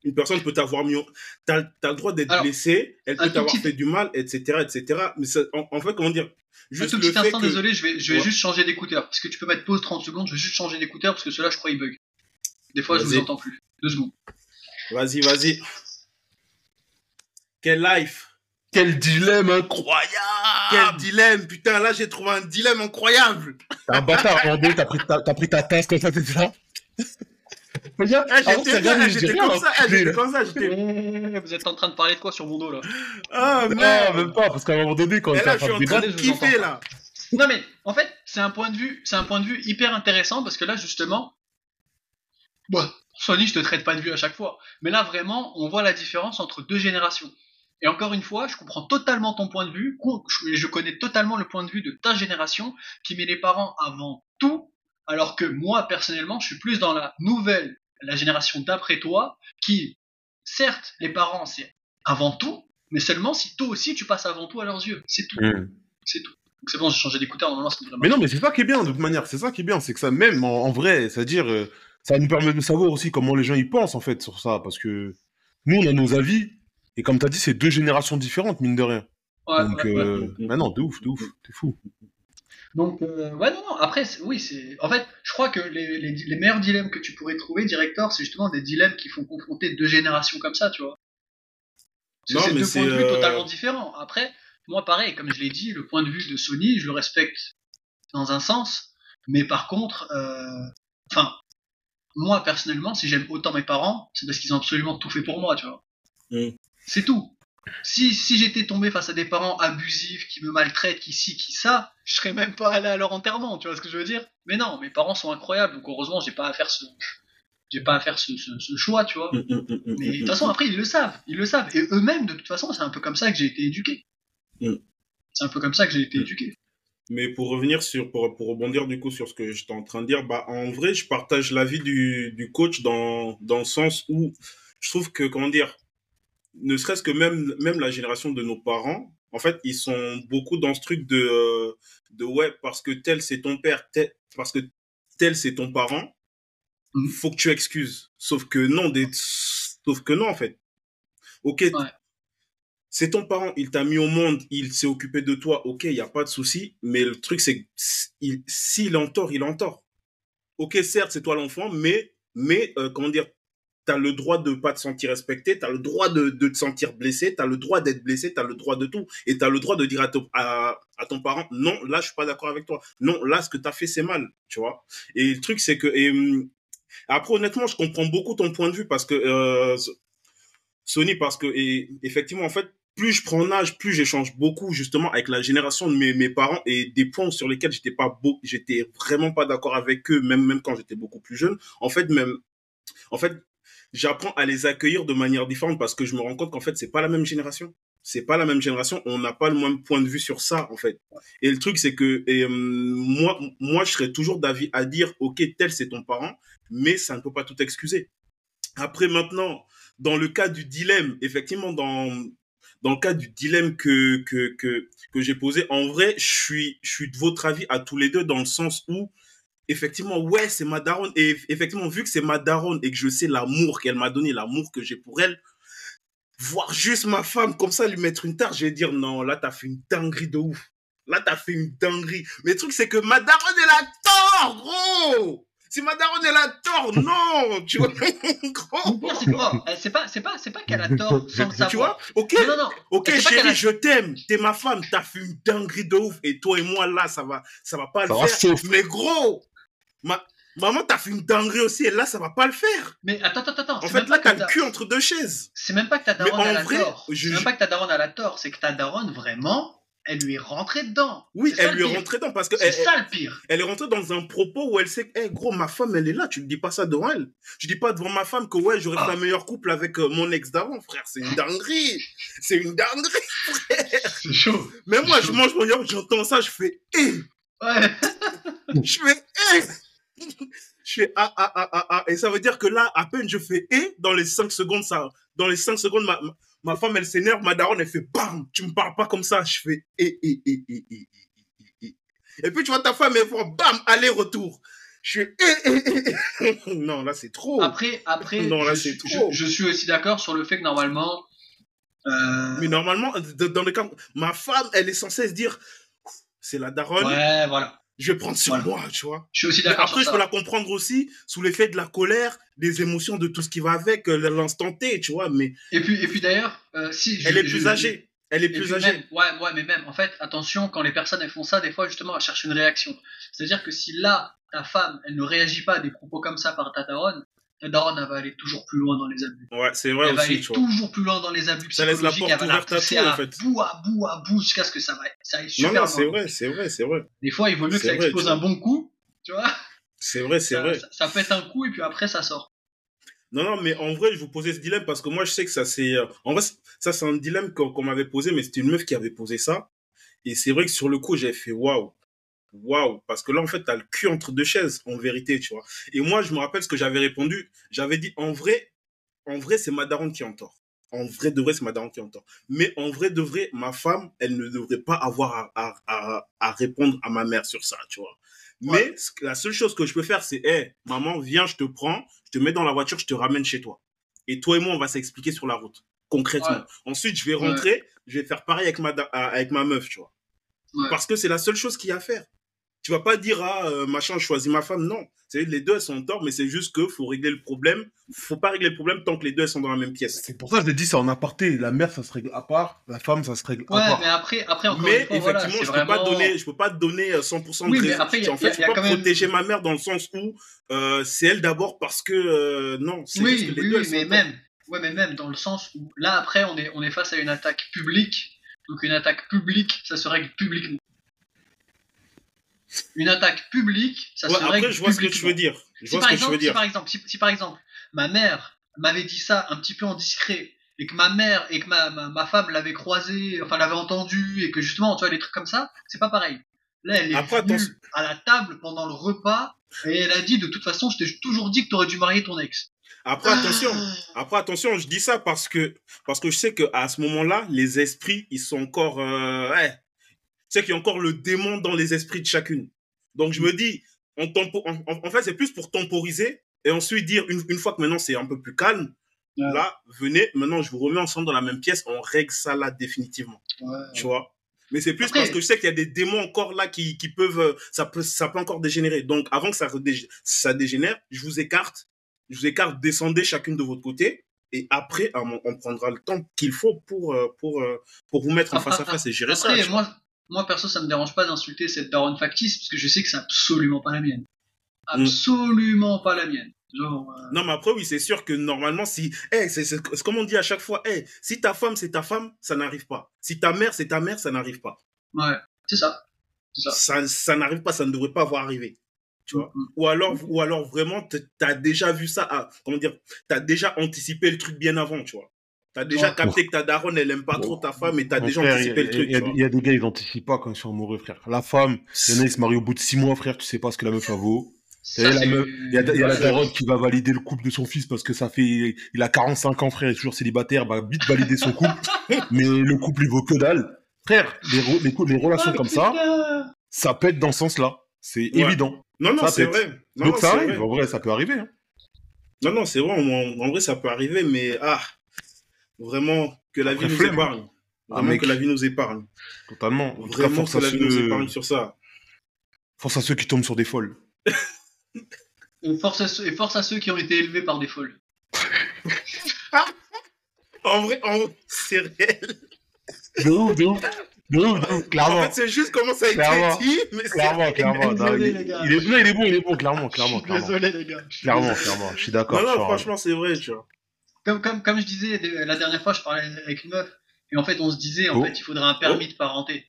Une personne peut t'avoir mis au... T'as, t'as le droit d'être blessé, elle un peut t'avoir petit- fait du mal, etc., etc. Mais ça- en, en fait, comment dire, Un juste tout le petit fait instant, que... désolé, je vais, je vais Ouais. juste changer d'écouteur. Parce que tu peux mettre pause 30 secondes, je vais juste changer d'écouteur parce que cela, je crois, il bug. Des fois, je vous entends plus. Deux secondes. Vas-y, vas-y. Quel life Quel dilemme incroyable Quel dilemme Putain, là, j'ai trouvé un dilemme incroyable T'es un bâtard, André, t'as pris, ta- t'as pris ta tasse comme ça, t'étais là. Ah, j'étais ah, comme ça, ah, j'étais comme ça, j'étais... Vous êtes en train de parler de quoi sur mon dos là Ah, Non, merde. même pas, parce qu'à un moment donné, quand t'es là, en je suis train en de train de kiffer, là. non mais en fait, c'est un point de vue, c'est un point de vue hyper intéressant parce que là justement, bon, Sony, je te traite pas de vue à chaque fois, mais là vraiment, on voit la différence entre deux générations. Et encore une fois, je comprends totalement ton point de vue, je connais totalement le point de vue de ta génération qui met les parents avant tout, alors que moi personnellement, je suis plus dans la nouvelle, la génération d'après toi, qui, certes, les parents c'est avant tout, mais seulement si toi aussi tu passes avant tout à leurs yeux, c'est tout, mm. c'est tout. C'est bon, j'ai changé d'écouteur. Mais non, mais c'est ça qui est bien de toute manière. C'est ça qui est bien, c'est que ça même en, vrai, c'est-à-dire, euh, ça nous permet de savoir aussi comment les gens y pensent en fait sur ça, parce que nous on a nos avis et comme tu as dit, c'est deux générations différentes, mine de rien. Ouais, Donc, euh, non, de ouf, de ouf, t'es fou. Donc, euh, ouais, non, après, oui, c'est. En fait, je crois que les, les, meilleurs dilemmes que tu pourrais trouver, directeur, c'est justement des dilemmes qui font confronter deux générations comme ça, tu vois. Parce c'est deux points de vue euh, totalement différents. Après, moi, pareil, comme je l'ai dit, le point de vue de Sony, je le respecte dans un sens, mais par contre, enfin, moi, personnellement, si j'aime autant mes parents, c'est parce qu'ils ont absolument tout fait pour moi, tu vois. Mm. C'est tout. Si, si j'étais tombé face à des parents abusifs qui me maltraitent, qui ci, qui ça, je serais même pas allé à leur enterrement, tu vois ce que je veux dire? Mais non, mes parents sont incroyables, donc heureusement j'ai pas à faire ce, j'ai pas à faire ce, choix, tu vois. Mm, mm, Mais de toute façon après ils le savent, ils le savent, et eux-mêmes de toute façon c'est un peu comme ça que j'ai été éduqué. C'est un peu comme ça que j'ai été éduqué. Mais pour revenir sur, pour, pour rebondir du coup sur ce que j'étais en train de dire, bah en vrai je partage l'avis du, du coach dans, dans le sens où je trouve que comment dire ne serait-ce que même, même la génération de nos parents, en fait, ils sont beaucoup dans ce truc de, euh, de ouais, parce que tel c'est ton père, tel, parce que tel c'est ton parent, mmh. faut que tu excuses. Sauf que non, des, sauf que non, en fait. Ok, c'est ton parent, il t'a mis au monde, il s'est occupé de toi, ok, il n'y a pas de souci, mais le truc c'est s'il il en tort, il en tort. Ok, certes, c'est toi l'enfant, mais, mais euh, comment dire, le droit de pas te sentir respecté, tu as le droit de, te sentir blessé, tu as le droit d'être blessé, tu as le droit de tout. Et tu as le droit de dire à, à, ton parent, non, là, je suis pas d'accord avec toi. Non, là, ce que tu as fait, c'est mal, tu vois? Et le truc, c'est que... Hum, après, honnêtement, je comprends beaucoup ton point de vue parce que... Euh, Sony, parce que, et, effectivement, en fait, plus je prends âge, plus j'échange beaucoup justement avec la génération de mes, mes parents et des points sur lesquels j'étais pas beau, j'étais vraiment pas d'accord avec eux, même même quand j'étais beaucoup plus jeune. En fait, même, en fait, j'apprends à les accueillir de manière différente parce que je me rends compte qu'en fait, c'est pas la même génération. C'est pas la même génération. On n'a pas le même point de vue sur ça, en fait. Et le truc, c'est que euh, moi, moi, je serais toujours d'avis à dire, OK, tel, c'est ton parent, mais ça ne peut pas tout excuser. Après, maintenant, dans le cas du dilemme, effectivement, dans, dans le cas du dilemme que, que, que, que j'ai posé, en vrai, je suis, je suis de votre avis à tous les deux dans le sens où effectivement, ouais, c'est ma daronne. Et effectivement, vu que c'est ma daronne et que je sais l'amour qu'elle m'a donné, l'amour que j'ai pour elle, voir juste ma femme comme ça lui mettre une tarte, je vais dire non, là, t'as fait une dinguerie de ouf. Là, t'as fait une dinguerie. Mais le truc, c'est que ma daronne, elle a tort, gros! Si ma daronne, elle a tort, non! Tu vois, gros! C'est pas, c'est pas, c'est pas qu'elle a tort sans le savoir. Tu vois? Ok. Non, non, Ok, chérie, je t'aime. T'es ma femme. T'as fait une dinguerie de ouf. Et toi et moi, là, ça va, ça va pas le faire. Mais gros! Ma... Maman, t'as fait une dinguerie aussi, et là, ça va pas le faire. Mais attends, attends, attends. En fait, là, t'as le cul entre deux chaises. C'est même pas que ta daronne a la tort. C'est même pas que ta daronne a la tort, c'est que ta daronne, vraiment, elle lui est rentrée dedans. Oui, elle lui est rentrée dedans parce que. C'est ça le pire. Elle est rentrée dans un propos où elle sait que, hey, gros, ma femme, elle est là, tu ne dis pas ça devant elle. Je dis pas devant ma femme que, ouais, j'aurais fait un meilleur couple avec euh, mon ex d'avant, frère. C'est une dinguerie. C'est une dinguerie, frère. C'est chaud. Mais moi, je mange mon yaourt, j'entends ça, je fais, hé. Ouais. je fais, hé je fais ah, ah, ah, ah, ah. Et ça veut dire que là, à peine je fais et, dans les 5 secondes, ça, dans les 5 secondes, ma, ma, femme, elle s'énerve, ma daronne, elle fait bam, tu me parles pas comme ça. Je fais et, et, et, et, et, et, et. puis tu vois ta femme, elle fait bam, aller-retour. Je fais et, Non, là, c'est trop. Après, après, non, là, c'est trop. Je, suis aussi d'accord sur le fait que normalement, euh... Mais normalement, dans le cas, ma femme, elle est censée se dire, c'est la daronne. Ouais, voilà je vais prendre sur moi, tu vois. Je suis aussi d'accord. Après, je peux la comprendre aussi sous l'effet de la colère, des émotions, de tout ce qui va avec euh, l'instant T, tu vois. Mais et puis, et puis d'ailleurs, euh, si elle est plus âgée. Elle est plus âgée. ouais, ouais, mais même, en fait, attention, quand les personnes elles font ça, des fois, justement, elles cherchent une réaction. C'est-à-dire que si là, ta femme, elle ne réagit pas à des propos comme ça par ta daronne, la daronne, elle va aller toujours plus loin dans les abus. Ouais, c'est vrai elle va aussi, aller tu vois. toujours plus loin dans les abus Ça laisse la psychologiques. porte va ouverte à tout, en fait. bout, à bout, à bout, jusqu'à ce que ça va, ça aille Non, super non, loin. c'est vrai, c'est vrai, c'est vrai. Des fois, il vaut mieux que ça vrai, explose un bon coup, tu vois. C'est vrai, c'est vrai. ça, ça pète un coup et puis après, ça sort. Non, non, mais en vrai, je vous posais ce dilemme parce que moi, je sais que ça, c'est. euh, En vrai, ça, c'est un dilemme qu'on qu'on m'avait posé, mais c'était une meuf qui avait posé ça. Et c'est vrai que sur le coup, j'avais fait waouh. Waouh. Parce que là, en fait, t'as le cul entre deux chaises, en vérité, tu vois. Et moi, je me rappelle ce que j'avais répondu. J'avais dit, en vrai, en vrai, c'est ma daronne qui est en tort. En vrai de vrai, c'est ma daronne qui est en tort. Mais en vrai de vrai, ma femme, elle ne devrait pas avoir à, à, répondre à ma mère sur ça, tu vois. Mais la seule chose que je peux faire, c'est, hé, maman, viens, je te prends, je te mets dans la voiture, je te ramène chez toi. Et toi et moi, on va s'expliquer sur la route, concrètement. Ouais. Ensuite, je vais rentrer, je vais faire pareil avec ma, avec ma meuf, tu vois. Parce que c'est la seule chose qu'il y a à faire. Tu vas pas dire, ah, euh, machin, je choisis ma femme. Non. C'est les deux, elles sont en tort, mais c'est juste que faut régler le problème. Faut pas régler le problème tant que les deux, elles sont dans la même pièce. C'est pour ça que je l'ai dit, c'est en aparté. La mère, ça se règle à part. La femme, ça se règle à Ouais, part. mais après, après encore Mais une fois, effectivement, je peux pas vraiment... donner, je peux pas te donner euh, 100% de Oui, mais raison. après, il y a- en fait, a je peux pas quand même- protéger ma mère dans le sens où euh, c'est elle d'abord parce que euh, non, c'est Oui, juste que les oui, deux, mais en tort. même, ouais, mais même dans le sens où là après on est on est face à une attaque publique, donc une attaque publique, ça se règle publiquement. Une attaque publique, ça Ouais, se règle après, je vois ce que tu veux dire. Je Si vois par, ce que tu exemple, veux si dire. par exemple, si, si par exemple, ma mère m'avait dit ça un petit peu en discret et que ma mère et que ma, ma, ma femme l'avait croisé, enfin l'avait entendu et que justement, tu vois, les trucs comme ça, c'est pas pareil. Là, elle est Après, venue à la table pendant le repas et elle a dit de toute façon, je t'ai toujours dit que t'aurais dû marier ton ex. Après, attention. Après, attention, je dis ça parce que, parce que je sais qu'à ce moment-là, les esprits, ils sont encore, euh, ouais. Tu sais qu'il y a encore le démon dans les esprits de chacune. Donc, je me dis, on tempo, en, fait, c'est plus pour temporiser et ensuite dire, une, une fois que maintenant c'est un peu plus calme, Ouais. là, venez, maintenant, je vous remets ensemble dans la même pièce, on règle ça là définitivement. Tu vois? Mais c'est plus Après- parce que je sais qu'il y a des démons encore là qui, qui peuvent, euh, ça peut, ça peut encore dégénérer. Donc, avant que ça, redég- ça dégénère, je vous écarte. Je vous écarte, descendez chacune de votre côté. Et après, on prendra le temps qu'il faut pour, euh, pour, euh, pour vous mettre en face à face et gérer ça. Après, moi, moi, perso, ça me dérange pas d'insulter cette daronne factice, parce que je sais que c'est absolument pas la mienne. Absolument pas la mienne. Genre, euh, Non, mais après, oui, c'est sûr que normalement, si, eh, c'est, comme on dit à chaque fois, eh, si ta femme, c'est ta femme, ça n'arrive pas. Si ta mère, c'est ta mère, ça n'arrive pas. ouais, c'est ça. Ça. Ça, ça n'arrive pas, ça ne devrait pas avoir arrivé. Tu vois? Mm, mm. Ou alors, ou alors vraiment, t- t'as déjà vu ça, à, comment dire, t'as déjà anticipé le truc bien avant, tu vois? T'as déjà capté que ta daronne, elle aime pas trop ta femme et t'as déjà frère, anticipé il y le a- truc, Il y, a- des gars, ils n'anticipent pas quand ils sont amoureux, frère. La femme, il y en a, ils se marient au bout de six mois, frère, tu sais pas ce que la meuf, vaut. Il y a, il y a la daronne qui va valider le couple de son fils parce que ça fait, il a 45 ans, frère, il est toujours célibataire, va vite valider son couple. mais le couple, il vaut que dalle. Frère, les, re- les, cou- les relations comme ça, ça pète dans ce sens-là. C'est Ouais. évident. Non, non, ça c'est vrai. Non, Donc non, ça c'est arrive, vrai. en vrai, ça peut arriver. hein. Non, non, c'est vrai. En, en vrai, ça peut arriver, mais ah, vraiment, que la Après, vie nous flemme. épargne. Ah, Vraiment mec. que la vie nous épargne. Totalement. En tout cas, Vraiment force que à, la vie nous ceux, épargne sur ça. force à ceux qui tombent sur des folles. Et force, à ceux, et force à ceux qui ont été élevés par des folles. En vrai, en... c'est réel. De ouf, de ouf. De ouf, de ouf, clairement. En fait, c'est juste comment ça a été Clairement. dit, mais c'est Clairement, clairement. Non, Désolé, il, les gars. il est, non, il est bon, il est bon, clairement, clairement, clairement. Désolé les gars. Clairement, clairement. Je suis d'accord. Non, non, franchement, c'est vrai, tu vois. Comme, comme, comme je disais la dernière fois, je parlais avec une meuf, et en fait on se disait, en Oh. fait il faudrait un permis de parenté.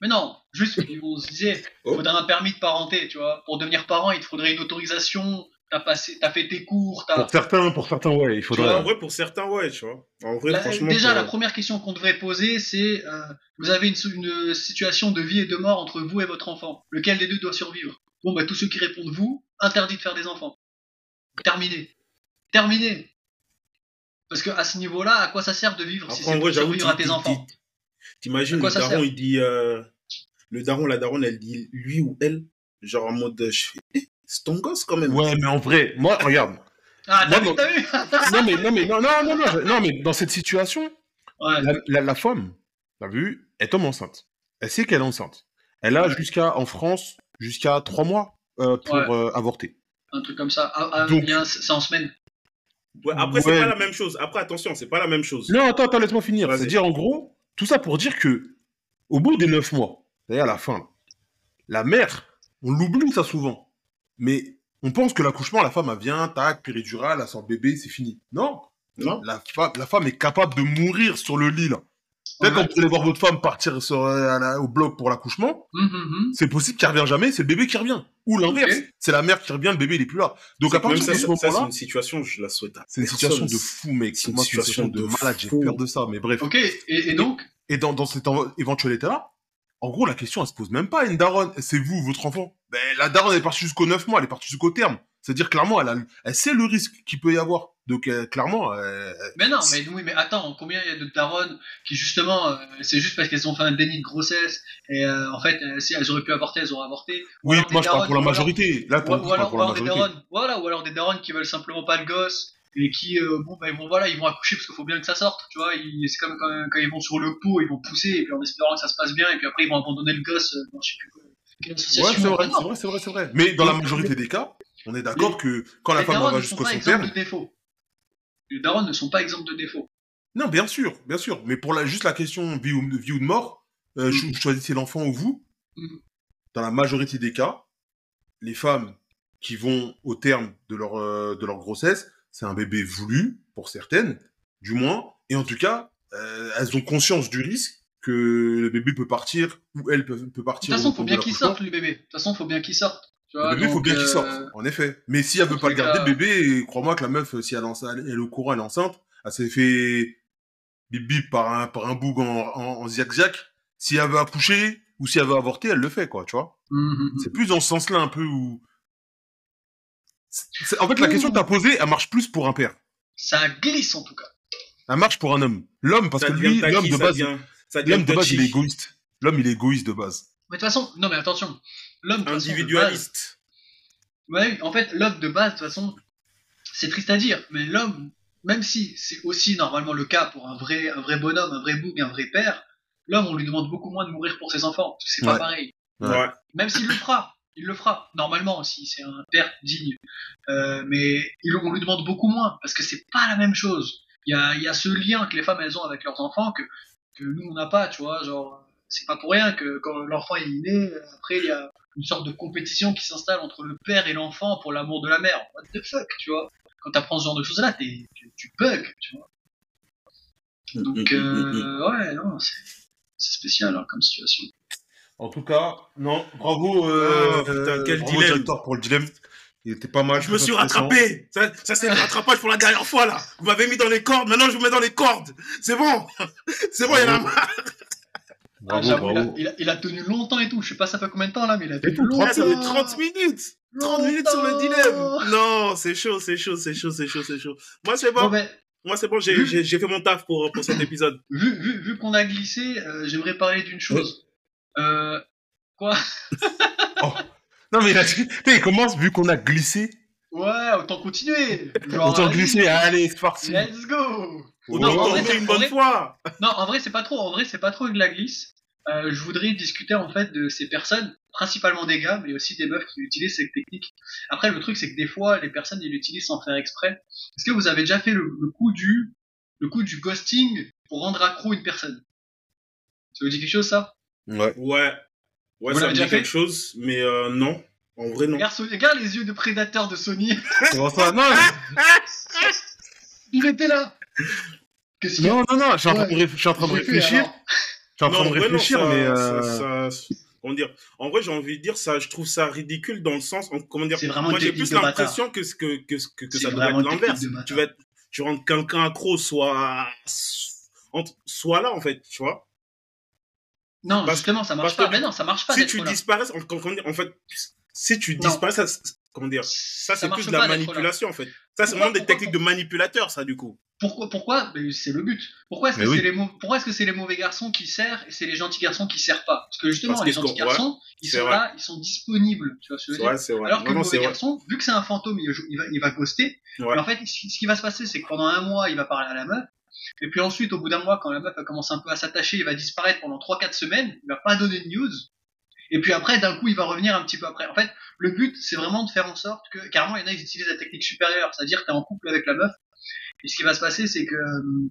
Mais non, juste on se disait, il Oh. faudrait un permis de parenté, tu vois. Pour devenir parent, il te faudrait une autorisation, t'as passé, t'as fait tes cours, t'as... Pour certains, pour certains, ouais, il En faudrait. vrai, pour certains, ouais, tu vois. En vrai, La- franchement. déjà, pour- la première question qu'on devrait poser, c'est euh, vous avez une situation de vie et de mort entre vous et votre enfant. Lequel des deux doit survivre? Bon, bah, tous ceux qui répondent vous, interdit de faire des enfants. Terminé. Terminé. Parce que à ce niveau-là, à quoi ça sert de vivre si c'est pour survivre à tes enfants? Tu- T'imagines, le daron, il dit. euh, Le daron, la daronne, elle dit lui ou elle. Genre en mode. Je fais. eh, c'est ton gosse quand même. Ouais, mais en vrai, moi, regarde. Ah, t'as vu, non. t'as vu? Non, mais, non, mais, non, non, non, non, mais dans cette situation, Ouais. la, la, la femme, t'as vu, elle tombe enceinte. Elle sait qu'elle est enceinte. Elle a jusqu'à, en France, jusqu'à trois mois euh, pour Ouais. euh, avorter. Un truc comme ça. Ah, ah, Donc- bien, c'est c'est en semaine. Ouais, après, c'est Ouais. pas la même chose. Après, attention, c'est pas la même chose. Non, attends, attends, laisse-moi finir. C'est-à-dire, en gros, tout ça pour dire que, au bout des neuf mois, c'est-à-dire à la fin, la mère, on l'oublie ça souvent, mais on pense que l'accouchement, la femme, elle vient, tac, péridurale, elle sort bébé, c'est fini. Non. Non. La, la femme est capable de mourir sur le lit, là. Peut-être vous allez voir votre femme partir sur, euh, la- au bloc pour l'accouchement, Hum, hum, hum. c'est possible qu'elle revient jamais, c'est le bébé qui revient. Ou l'inverse, c'est la mère qui revient, le bébé, il est plus là. Donc, à partir ça, de ce c'est une situation, je la souhaite à c'est une situation de fou, mec. C'est une situation de de malade, j'ai peur de ça, mais bref. Ok, et, et donc Et dans, dans cette en- éventualité-là, en gros, la question, elle se pose même pas une daronne. C'est vous, votre enfant. Ben, la daronne, elle est partie jusqu'au 9 mois, elle est partie jusqu'au terme. C'est-à-dire, clairement, elle, a, elle sait le risque qu'il peut y avoir. Donc, euh, clairement, euh, Mais non, mais oui, mais attends, combien il y a de daronnes qui justement, euh, c'est juste parce qu'elles ont fait un déni de grossesse et euh, en fait, euh, si elles auraient pu avorter, elles auraient avorté. Ou oui, moi, je parle pour la majorité. Là, pour Ou, ou alors, la majorité. voilà, ou alors des daronnes qui veulent simplement pas le gosse et qui, euh, bon, bah, ils vont, voilà, ils vont accoucher parce qu'il faut bien que ça sorte, tu vois. C'est comme quand, quand ils vont sur le pot, ils vont pousser et puis en espérant que ça se passe bien et puis après ils vont abandonner le gosse euh, dans je sais plus quoi. Ouais, c'est vrai, Non, c'est vrai, c'est vrai, c'est vrai. Mais dans la majorité des cas, on est d'accord que quand la femme va jusqu'au son. Les daronnes ne sont pas exemples de défauts. Non, bien sûr, bien sûr. Mais pour la, juste la question vie ou, vie ou de mort, euh, Mm. cho- choisissez l'enfant ou vous. Mm. Dans la majorité des cas, les femmes qui vont au terme de leur, euh, de leur grossesse, c'est un bébé voulu, pour certaines, du moins. Et en tout cas, euh, elles ont conscience du risque que le bébé peut partir ou elle peut, peut De partir. toute façon, au faut bien qu'il sorte, le bébé. De toute façon, faut bien qu'il sorte. Tu vois, Le bébé, il faut bien qu'il euh, sorte, en effet. Mais si elle veut pas le garder, le bébé, crois-moi que la meuf, si elle, elle est au courant, elle est enceinte, elle s'est fait bip bip par un, par un boug en, en, en ziac-ziac. Si elle veut accoucher ou si elle veut avorter, elle le fait, quoi, tu vois. hum. C'est plus dans ce sens-là un peu où. En fait, la question que t'as posée, elle marche plus pour un père. Ça glisse en tout cas. Elle marche pour un homme. L'homme, parce Ça que lui, l'homme de base, l'homme de base, il est égoïste. L'homme, il est égoïste de base. Mais de toute façon, non mais attention. L'homme individualiste. base- Ouais, en fait, l'homme de base, de toute façon, c'est triste à dire, mais l'homme, même si c'est aussi normalement le cas pour un vrai, un vrai bonhomme, un vrai boug, un vrai père, l'homme, on lui demande beaucoup moins de mourir pour ses enfants. parce que C'est pas pareil. Ouais. Même s'il le fera, il le fera, normalement, si c'est un père digne. Euh, mais il- on lui demande beaucoup moins, parce que c'est pas la même chose. Il y a, il y a ce lien que les femmes, elles ont avec leurs enfants que, que nous, on n'a pas, tu vois, genre, c'est pas pour rien que quand l'enfant est né, après, il y a une sorte de compétition qui s'installe entre le père et l'enfant pour l'amour de la mère. What the fuck, tu vois Quand t'apprends ce genre de choses-là, t'es- tu, tu bugs, tu vois. Donc, euh, ouais, non, c'est spécial hein, comme situation. En tout cas, non, bravo, Oh, putain, quel bravo, dilemme. directeur pour le dilemme. Il était pas mal. Je me suis rattrapé. Ça, ça c'est le rattrapage pour la dernière fois là. Vous m'avez mis dans les cordes. Maintenant, je vous mets dans les cordes. C'est bon. C'est bon, il y en a Bravo. Ah, Bravo, il, a, bravo. il a- il a tenu longtemps et tout. Je sais pas ça fait combien de temps là, mais il a tenu longtemps. Ah, ça fait 30 minutes. 30 minutes sur le dilemme. Non, c'est chaud, c'est chaud, c'est chaud, c'est chaud, c'est chaud. Moi, c'est Bon, bon. ben, Moi, c'est bon. J'ai Vu- fait mon taf pour, pour cet épisode. vu, vu, vu qu'on a glissé, euh, j'aimerais parler d'une chose. Euh, quoi? Non, mais. Putain, il commence, vu qu'on a glissé, Ouais, autant continuer. Genre, autant glisser. Allez, c'est parti. Let's go. On Non, en vrai, c'est- une en bonne vrai- fois. Non, en vrai, c'est pas trop. En vrai, c'est pas trop de la glisse. Euh, je voudrais discuter en fait de ces personnes, principalement des gars, mais aussi des meufs qui utilisent cette technique. Après, le truc, c'est que des fois, les personnes, ils l'utilisent sans faire exprès. Est-ce que vous avez déjà fait le, le coup du, le coup du ghosting pour rendre accro une personne? Ça vous dit quelque chose, ça? Ouais. Ouais. Ouais, Vous ça me dit fait? quelque chose, mais euh, non. En vrai, non. regarde, Sony- regarde les yeux de prédateur de Sony. Comment ça Non, Il était là. Qu'est-ce non, non, non, je suis en train de, Ouais. réf- je suis en train de réfléchir. Je suis en train de non, réfléchir, ça- mais. ça- euh, ça- comment dire En vrai, j'ai envie de dire ça. Je trouve ça ridicule dans le sens, en- comment dire C'est vraiment Moi, j'ai plus l'impression que ce que que, que, que ça doit être l'inverse. Tu vas être, tu rends quelqu'un accro, soit soit là en fait, tu vois. Non, Parce- justement, ça marche pas. Mais non, ça marche pas. si tu là. disparais, en, comment dire, en fait, si tu disparais, ça, c'est- comment dire Ça, c'est plus de la manipulation en fait. Ça, c'est vraiment des techniques de manipulateur, ça, du coup. Pourquoi, pourquoi? C'est le but. Pourquoi est-ce que oui. c'est les mau- pourquoi est-ce que c'est les mauvais garçons qui servent et c'est les gentils garçons qui servent pas? Parce que justement, Parce les gentils garçons, ils sont vrai. là, ils sont disponibles. Tu vois ce que je veux dire vrai, c'est vrai. Alors que non, le mauvais garçon, vu que c'est un fantôme, il, il va, il va ghoster. Ouais. En fait, ce qui va se passer, c'est que pendant un mois, il va parler à la meuf. Et puis ensuite, au bout d'un mois, quand la meuf elle commence un peu à s'attacher, il va disparaître pendant 3-4 semaines. Il va pas donner de news. Et puis après, d'un coup, il va revenir un petit peu après. En fait, le but, c'est vraiment de faire en sorte que, carrément, il y en a, ils utilisent la technique supérieure, c'est-à-dire que t'es en couple avec la meuf. Et ce qui va se passer, c'est que euh,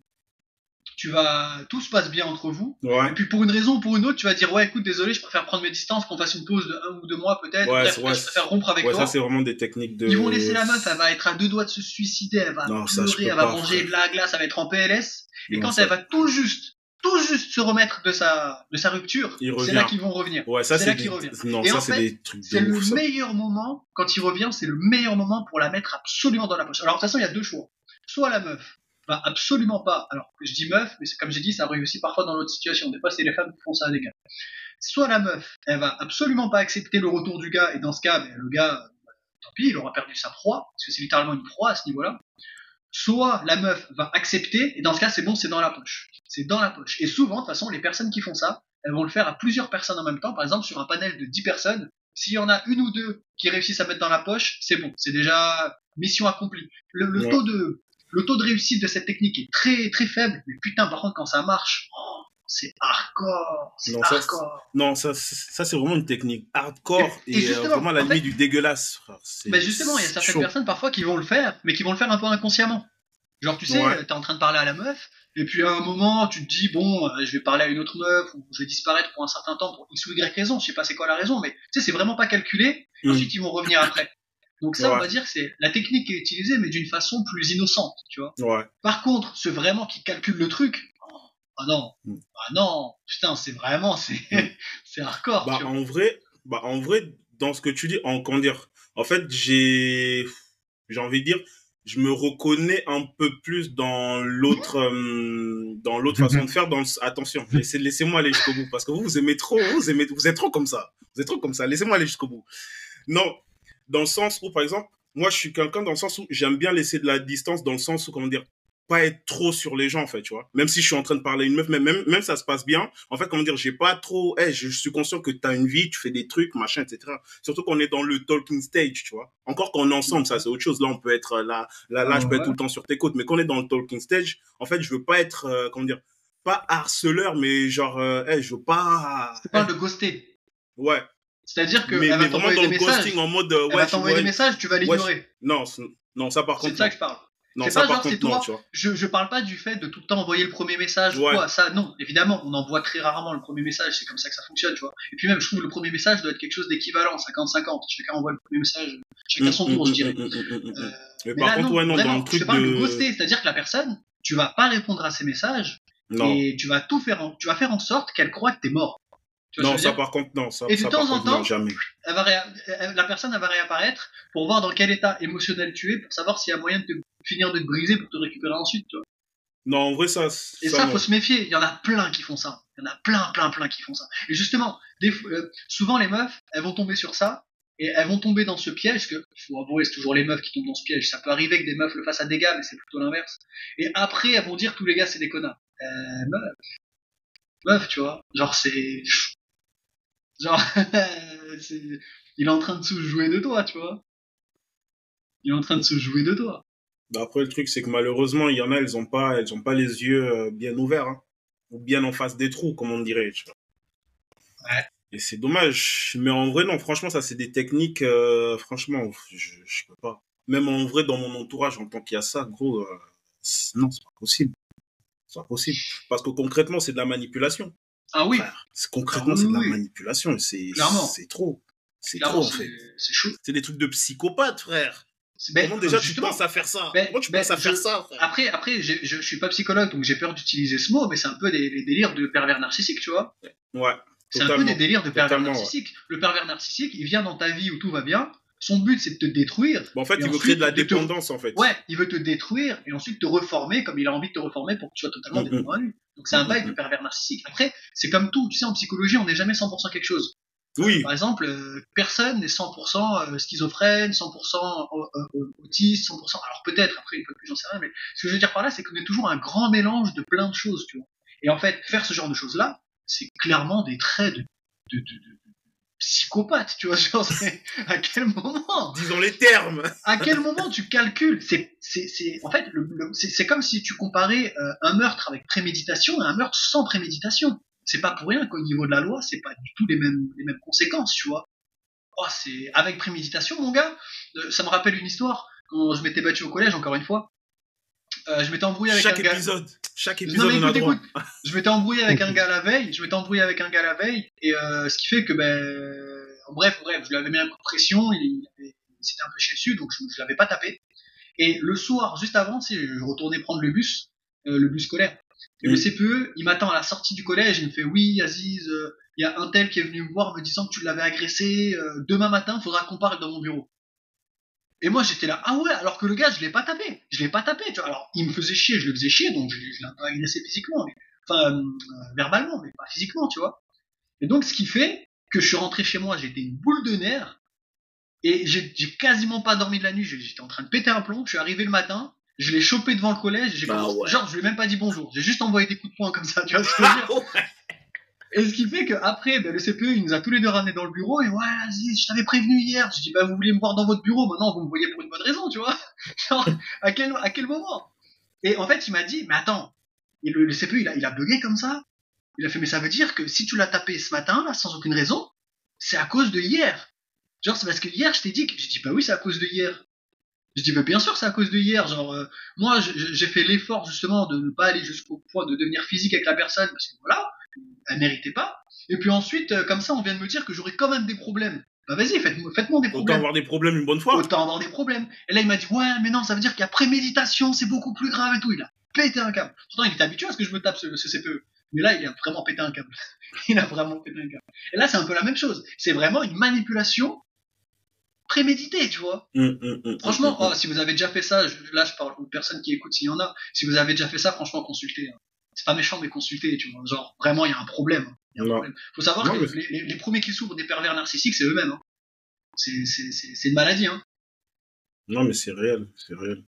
tu vas, tout se passe bien entre vous. Ouais. Et puis pour une raison ou pour une autre, tu vas dire ouais, écoute, désolé, je préfère prendre mes distances, qu'on fasse une pause de un ou deux mois peut-être. Ouais, ouais, je préfère rompre avec toi. ça, c'est vraiment des techniques de. Ils vont laisser la meuf, elle va être à deux doigts de se suicider, elle va Non, pleurer, elle va manger frère. de la glace, elle va être en PLS. Et Non, quand ça- elle va tout juste, tout juste se remettre de sa, de sa rupture, c'est là qu'ils vont revenir. Ouais, ça, c'est là des... qu'il revient. Non, Et ça, en c'est fait, C'est le ouf, meilleur moment, quand il revient, c'est le meilleur moment pour la mettre absolument dans la poche. Alors de toute façon, il y a deux choix. Soit la meuf va absolument pas, alors je dis meuf, mais c'est- comme j'ai dit, ça arrive aussi parfois dans l'autre situation. Des fois, c'est les femmes qui font ça à des gars. Soit la meuf, elle va absolument pas accepter le retour du gars, et dans ce cas, ben, le gars, euh, tant pis, il aura perdu sa proie, parce que c'est littéralement une proie à ce niveau-là. Soit la meuf va accepter, et dans ce cas, c'est bon, c'est dans la poche. C'est dans la poche. Et souvent, de toute façon, les personnes qui font ça, elles vont le faire à plusieurs personnes en même temps. Par exemple, sur un panel de 10 personnes, s'il y en a une ou deux qui réussissent à mettre dans la poche, c'est bon. C'est déjà mission accomplie. Le, le Ouais. taux de, le taux de réussite de cette technique est très, très faible. Mais putain, par contre, quand ça marche, oh, c'est hardcore. C'est Non, ça, hardcore. Non, ça, c'est- ça c'est vraiment une technique hardcore Et- et, et euh, vraiment à la fait- limite du dégueulasse, Mais justement, il y a certaines chaud. personnes parfois qui vont le faire, mais qui vont le faire un peu inconsciemment. Genre, tu sais, Ouais. t'es en train de parler à la meuf, et puis à un moment, tu te dis, bon, euh, je vais parler à une autre meuf, ou je vais disparaître pour un certain temps pour X ou Y raison, je sais pas c'est quoi la raison, mais tu sais, c'est vraiment pas calculé, et Mm. ensuite ils vont revenir après. Donc ça, on va dire que c'est la technique qui est utilisée, mais d'une façon plus innocente, tu vois. Ouais. Par contre, ceux vraiment qui calculent le truc, oh, ah non, Mm. ah non, putain, c'est vraiment, c'est c'est hardcore, Bah, tu vois. en vrai, bah, en vrai, dans ce que tu dis, en, comment dire, en fait, j'ai, j'ai envie de dire, je me reconnais un peu plus dans l'autre, euh, dans l'autre façon de faire. Dans le- attention, laissez, laissez-moi aller jusqu'au bout, parce que vous, vous aimez trop, vous aimez, vous êtes trop comme ça, vous êtes trop comme ça. Laissez-moi aller jusqu'au bout. Non, dans le sens où, par exemple, moi, je suis quelqu'un dans le sens où j'aime bien laisser de la distance, dans le sens où, comment dire, pas être trop sur les gens, en fait, tu vois. Même si je suis en train de parler à une meuf, même, même, même ça se passe bien, en fait, comment dire, j'ai pas trop, eh, je, je suis conscient que t'as une vie, tu fais des trucs, machin, etc. Surtout qu'on est dans le talking stage, tu vois. Encore quand on est ensemble, ça, c'est autre chose. Là, on peut être, euh, là, là, là, je peux être tout le temps sur tes côtes. Mais quand on est dans le talking stage, en fait, je veux pas être, euh, comment dire, pas harceleur, mais genre, euh, eh, je veux pas, Je parle de ghoster. ouais. C'est-à-dire que Mais, elle mais va vraiment dans le messages. ghosting en mode, euh, Elle ouais, va je- t'envoyer ouais, des messages, tu vas l'ignorer. non, c'est- non, ça par C'est contre, de ça non. que je parle. Non, c'est ça pas par genre, c'est contre, non, toi. tu vois. Je, je parle pas du fait de tout le temps envoyer le premier message ou Ouais. quoi. Ça, non, évidemment, on envoie très rarement le premier message. C'est comme ça que ça fonctionne, tu vois. Et puis même, je trouve que le premier message doit être quelque chose d'équivalent, 50-50. Chacun envoie le premier message, chacun son Mm, tour, mm, je dirais. mm, mm, mm, mm, mm. Euh, Mais par là, contre, non, ouais, non, vraiment, dans le je truc te parle de, de. ghoster, c'est-à-dire que la personne, tu vas pas répondre à ses messages Non, et tu vas tout faire, en, tu vas faire en sorte qu'elle croit que t'es mort. Tu non, ça par contre, non, ça, Et de ça temps en temps, jamais. elle va la personne elle va réapparaître pour voir dans quel état émotionnel tu es pour savoir s'il y a moyen de te finir de te briser pour te récupérer ensuite. Tu vois. Non, en vrai, ça. Et ça, non. faut se méfier. Il y en a plein qui font ça. Il y en a plein, plein, plein qui font ça. Et justement, des euh, souvent les meufs, elles vont tomber sur ça et elles vont tomber dans ce piège que faut avouer, c'est toujours les meufs qui tombent dans ce piège. Ça peut arriver que des meufs le fassent à des gars, mais c'est plutôt l'inverse. Et après, elles vont dire tous les gars c'est des connards. Euh, meuf, meuf, tu vois, genre c'est, genre, c'est- il est en train de se jouer de toi, tu vois. Il est en train de se jouer de toi. Bah, Après, le truc, c'est que malheureusement, il y en a, elles ont pas, elles ont pas les yeux euh, bien ouverts, hein. ou bien en face des trous, comme on dirait. tu vois. Ouais. Et c'est dommage. Mais en vrai, non, franchement, ça, c'est des techniques, euh, franchement, je, je peux pas. Même en vrai, dans mon entourage, en tant qu'il y a ça, gros, euh, non, c'est pas possible. C'est pas possible. Parce que concrètement, c'est de la manipulation. Ah oui, Concrètement, c'est de la oui. manipulation. C'est, trop. C'est trop, en c'est fait. c'est chaud. C'est des trucs de psychopathe, frère. Ben, Comment déjà tu penses à faire ça? Ben, tu ben, penses à faire je- ça, frère? Après, après, je, je suis pas psychologue, donc j'ai peur d'utiliser ce mot, mais c'est un peu des, des délires de pervers narcissique, tu vois. Ouais. C'est un peu des délires de pervers ouais. narcissique. Le pervers narcissique, il vient dans ta vie où tout va bien. Son but, c'est de te détruire. Bon, en fait, il veut créer de la de te- dépendance, en fait. Ouais, il veut te détruire et ensuite te reformer comme il a envie de te reformer pour que tu sois totalement dépendant à lui. Donc c'est un bail de pervers narcissique. Après, c'est comme tout, tu sais, en psychologie, on n'est jamais 100% quelque chose. Oui. Par exemple, euh, personne n'est 100% euh, schizophrène, 100% au- au- autiste, 100%. Alors peut-être, après, une fois de plus, j'en sais rien, mais ce que je veux dire par là, c'est qu'on est toujours un grand mélange de plein de choses, tu vois. Et en fait, faire ce genre de choses-là, c'est clairement des traits de, de, de- de psychopathe, tu vois. Genre, à quel moment? Disons les termes. à quel moment tu calcules? C'est, c'est, c'est, en fait, le, le- c'est, c'est comme si tu comparais euh, un meurtre avec préméditation et un meurtre sans préméditation. C'est pas pour rien qu'au niveau de la loi, c'est pas du tout les mêmes, les mêmes conséquences, tu vois. Oh, c'est avec préméditation, mon gars. euh, ça me rappelle une histoire quand je m'étais battu au collège, encore une fois. Euh, je m'étais embrouillé avec Chaque un gars. épisode. Chaque épisode, non, mais écoute, écoute, je m'étais embrouillé avec un gars la veille, je m'étais embrouillé avec un gars la veille, et euh, ce qui fait que, ben, bref, bref, je lui avais mis un coup de pression, il, il, s'était un peu chez dessus, donc je, je l'avais pas tapé. Et le soir, juste avant, si je retournais prendre le bus, euh, le bus scolaire. Et le CPE, il m'attend à la sortie du collège, il me fait oui, Aziz, euh, il y a un tel qui est venu me voir me disant que tu l'avais agressé, euh, demain matin, il faudra qu'on parle dans mon bureau. Et moi j'étais là, ah ouais, alors que le gars, je l'ai pas tapé, je l'ai pas tapé, tu vois. Alors il me faisait chier, je le faisais chier, donc je, je l'ai peu agressé physiquement, mais, enfin euh, verbalement, mais pas physiquement, tu vois. Et donc ce qui fait que je suis rentré chez moi, j'étais une boule de nerfs, et j'ai quasiment pas dormi de la nuit, j'étais en train de péter un plomb, je suis arrivé le matin, je l'ai chopé devant le collège, j'ai bah ouais. genre je lui ai même pas dit bonjour, j'ai juste envoyé des coups de poing comme ça, tu vois ce que je veux dire ouais. Et ce qui fait qu'après, ben, le CPE, il nous a tous les deux ramenés dans le bureau, et ouais, vas-y, je t'avais prévenu hier. Je dis, bah, vous vouliez me voir dans votre bureau, maintenant vous me voyez pour une bonne raison, tu vois. Genre, à quel, à quel moment? Et en fait, il m'a dit, mais attends, et le, CPE, il a, il a bugué comme ça. Il a fait, mais ça veut dire que si tu l'as tapé ce matin, là, sans aucune raison, c'est à cause de hier. Genre, c'est parce que hier, je t'ai dit que, j'ai dit, bah oui, c'est à cause de hier. Je dis, bah bien sûr, c'est à cause de hier. Genre, euh, moi, j'ai fait l'effort, justement, de ne pas aller jusqu'au point de devenir physique avec la personne, parce que voilà, elle méritait pas. Et puis ensuite, euh, comme ça, on vient de me dire que j'aurais quand même des problèmes. Bah vas-y, faites-moi faites des problèmes. Autant avoir des problèmes une bonne fois. Autant avoir des problèmes. Et là, il m'a dit, ouais, mais non, ça veut dire qu'il y a préméditation, c'est beaucoup plus grave et tout. Il a pété un câble. Pourtant, il était habitué à ce que je me tape ce, ce CPE. Mais là, il a vraiment pété un câble. il a vraiment pété un câble. Et là, c'est un peu la même chose. C'est vraiment une manipulation préméditée, tu vois. Hum, hum, hum, franchement, oh, si vous avez déjà fait ça, je, là, je parle aux personnes qui écoutent s'il y en a. Si vous avez déjà fait ça, franchement, consultez. Hein. C'est pas méchant, mais consultez, tu vois. Genre, vraiment, il y a un problème. Il y a un problème. Faut savoir Non, que mais- les, les- les premiers qui souffrent des pervers narcissiques, c'est eux-mêmes. Hein. C'est, c'est, c'est, c'est une maladie, hein. Non, mais c'est réel, c'est réel.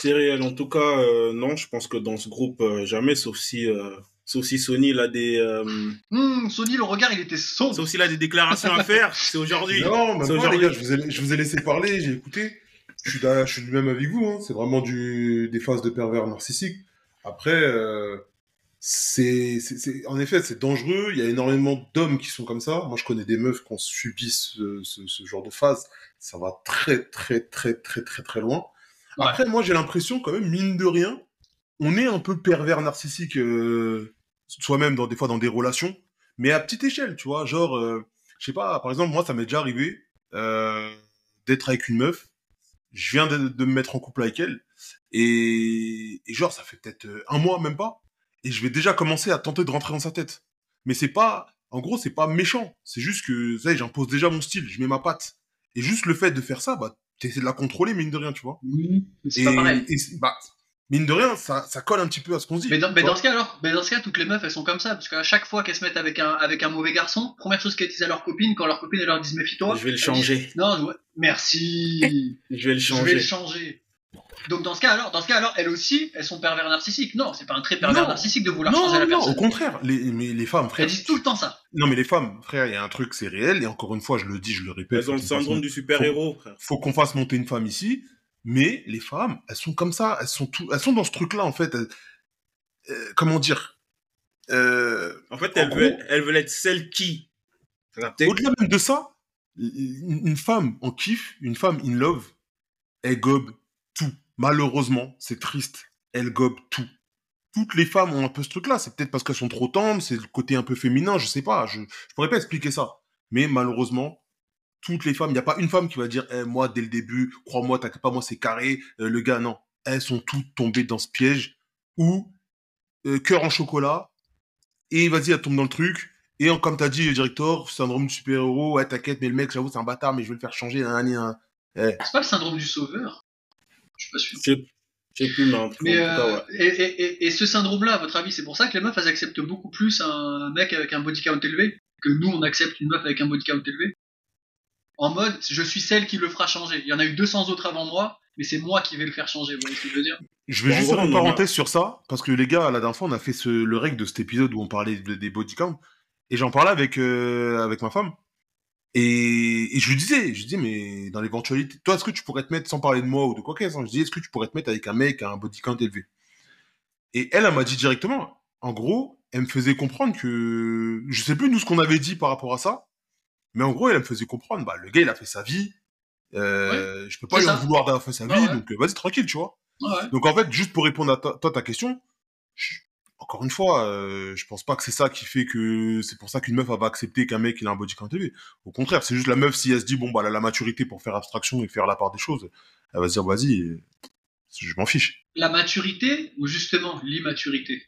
C'est réel. En tout cas, euh, non, je pense que dans ce groupe, euh, jamais, sauf si, euh, sauf si Sony il a des, euh, Hum, Sony, le regard, il était sombre. sauf s'il a des déclarations à faire. C'est aujourd'hui. Non, mais les gars, je vous, ai, je vous ai laissé parler, j'ai écouté. Je suis, je suis du même avec vous. Hein. C'est vraiment du, des phases de pervers narcissiques. Après, euh, c'est, c'est, c'est- en effet, c'est dangereux. Il y a énormément d'hommes qui sont comme ça. Moi, je connais des meufs qui ont subi ce, ce, ce genre de phase. Ça va très, très, très, très, très, très loin. Ouais. Après, moi, j'ai l'impression, quand même, mine de rien, on est un peu pervers narcissique euh, soi-même, dans, des fois, dans des relations, mais à petite échelle, tu vois. Genre, euh, je sais pas, par exemple, moi, ça m'est déjà arrivé euh, d'être avec une meuf. Je viens de, de me mettre en couple avec elle. Et, et genre, ça fait peut-être euh, un mois, même pas. Et je vais déjà commencer à tenter de rentrer dans sa tête. Mais c'est pas, en gros, c'est pas méchant. C'est juste que, ça y est, j'impose déjà mon style, je mets ma patte. Et juste le fait de faire ça, bah, t'essaies de la contrôler, mine de rien, tu vois. Oui, c'est pas pareil. et bah, mine de rien, ça, ça colle un petit peu à ce qu'on se dit. Mais dans, mais ce cas alors, mais dans ce cas, toutes les meufs elles sont comme ça, parce qu'à chaque fois qu'elles se mettent avec un, avec un mauvais garçon, première chose qu'elles disent à leur copine, quand leur copine elle leur dit méfie-toi. Je vais le elles disent, changer. Non, ouais, merci. Je vais le Je vais le changer. Donc dans ce cas alors, dans ce cas alors, elles aussi, elles sont pervers narcissiques. Non, c'est pas un trait pervers Non. narcissique de vouloir Non, changer la non, personne. au contraire. Les, mais les femmes, frère. Elles disent tout le temps ça. Non, mais les femmes, frère, il y a un truc, c'est réel. Et encore une fois, je le dis, je le répète. Elles ont le syndrome du super-héros, frère. faut qu'on fasse monter une femme ici. Mais les femmes, elles sont comme ça. Elles sont tout, elles sont dans ce truc-là, en fait. Elles- euh, comment dire euh, En fait, En elles gros- veulent, elles veulent être celles qui? Au-delà même de ça, une femme en kiff, une femme in love, elle gobe. Malheureusement, c'est triste. Elle gobe tout. Toutes les femmes ont un peu ce truc-là. C'est peut-être parce qu'elles sont trop tendres, c'est le côté un peu féminin, je sais pas. Je, je pourrais pas expliquer ça. Mais malheureusement, toutes les femmes, il n'y a pas une femme qui va dire, Eh, moi, dès le début, crois-moi, t'inquiète pas, moi, c'est carré. Euh, le gars, non. Elles sont toutes tombées dans ce piège où, euh, cœur en chocolat, et vas-y, elle tombe dans le truc. Et en- comme t'as dit, le directeur, syndrome du super-héros, t'inquiète, mais le mec, j'avoue, c'est un bâtard, mais je vais le faire changer. Hein, hein, hein. C'est pas le syndrome du sauveur. Je suis pas sûr. Sais plus, mais en tout Mais en tout cas, euh, ouais. et, et, et, et ce syndrome-là, à votre avis, c'est pour ça que les meufs elles acceptent beaucoup plus un mec avec un body count élevé que nous on accepte une meuf avec un body count élevé? En mode, je suis celle qui le fera changer. Il y en a eu 200 autres avant moi, mais c'est moi qui vais le faire changer. Vous voyez ce que je veux dire? Je vais juste faire une parenthèse sur ça, parce que les gars, la dernière fois, on a fait ce, le règle de cet épisode où on parlait de- des body count, et j'en parlais avec, euh, avec ma femme. Et, et je lui disais, je lui disais, mais dans l'éventualité, toi, est-ce que tu pourrais te mettre, sans parler de moi ou de quoi que ce soit, je disais, est-ce que tu pourrais te mettre avec un mec à un body count élevé? Et elle, elle m'a dit directement, en gros, elle me faisait comprendre que, je sais plus nous ce qu'on avait dit par rapport à ça, mais en gros, elle me faisait comprendre, bah, le gars, il a fait sa vie, euh, je peux pas lui en vouloir d'avoir fait sa vie, ouais. donc euh, vas-y, tranquille, tu vois. Ouais, ouais. Donc en fait, juste pour répondre à ta, toi ta question, encore une fois, euh, je pense pas que c'est ça qui fait que c'est pour ça qu'une meuf va accepter qu'un mec il a un body count TV. Au contraire, c'est juste la meuf si elle se dit bon bah elle a la maturité pour faire abstraction et faire la part des choses, elle va se dire vas-y, je m'en fiche. La maturité ou justement l'immaturité?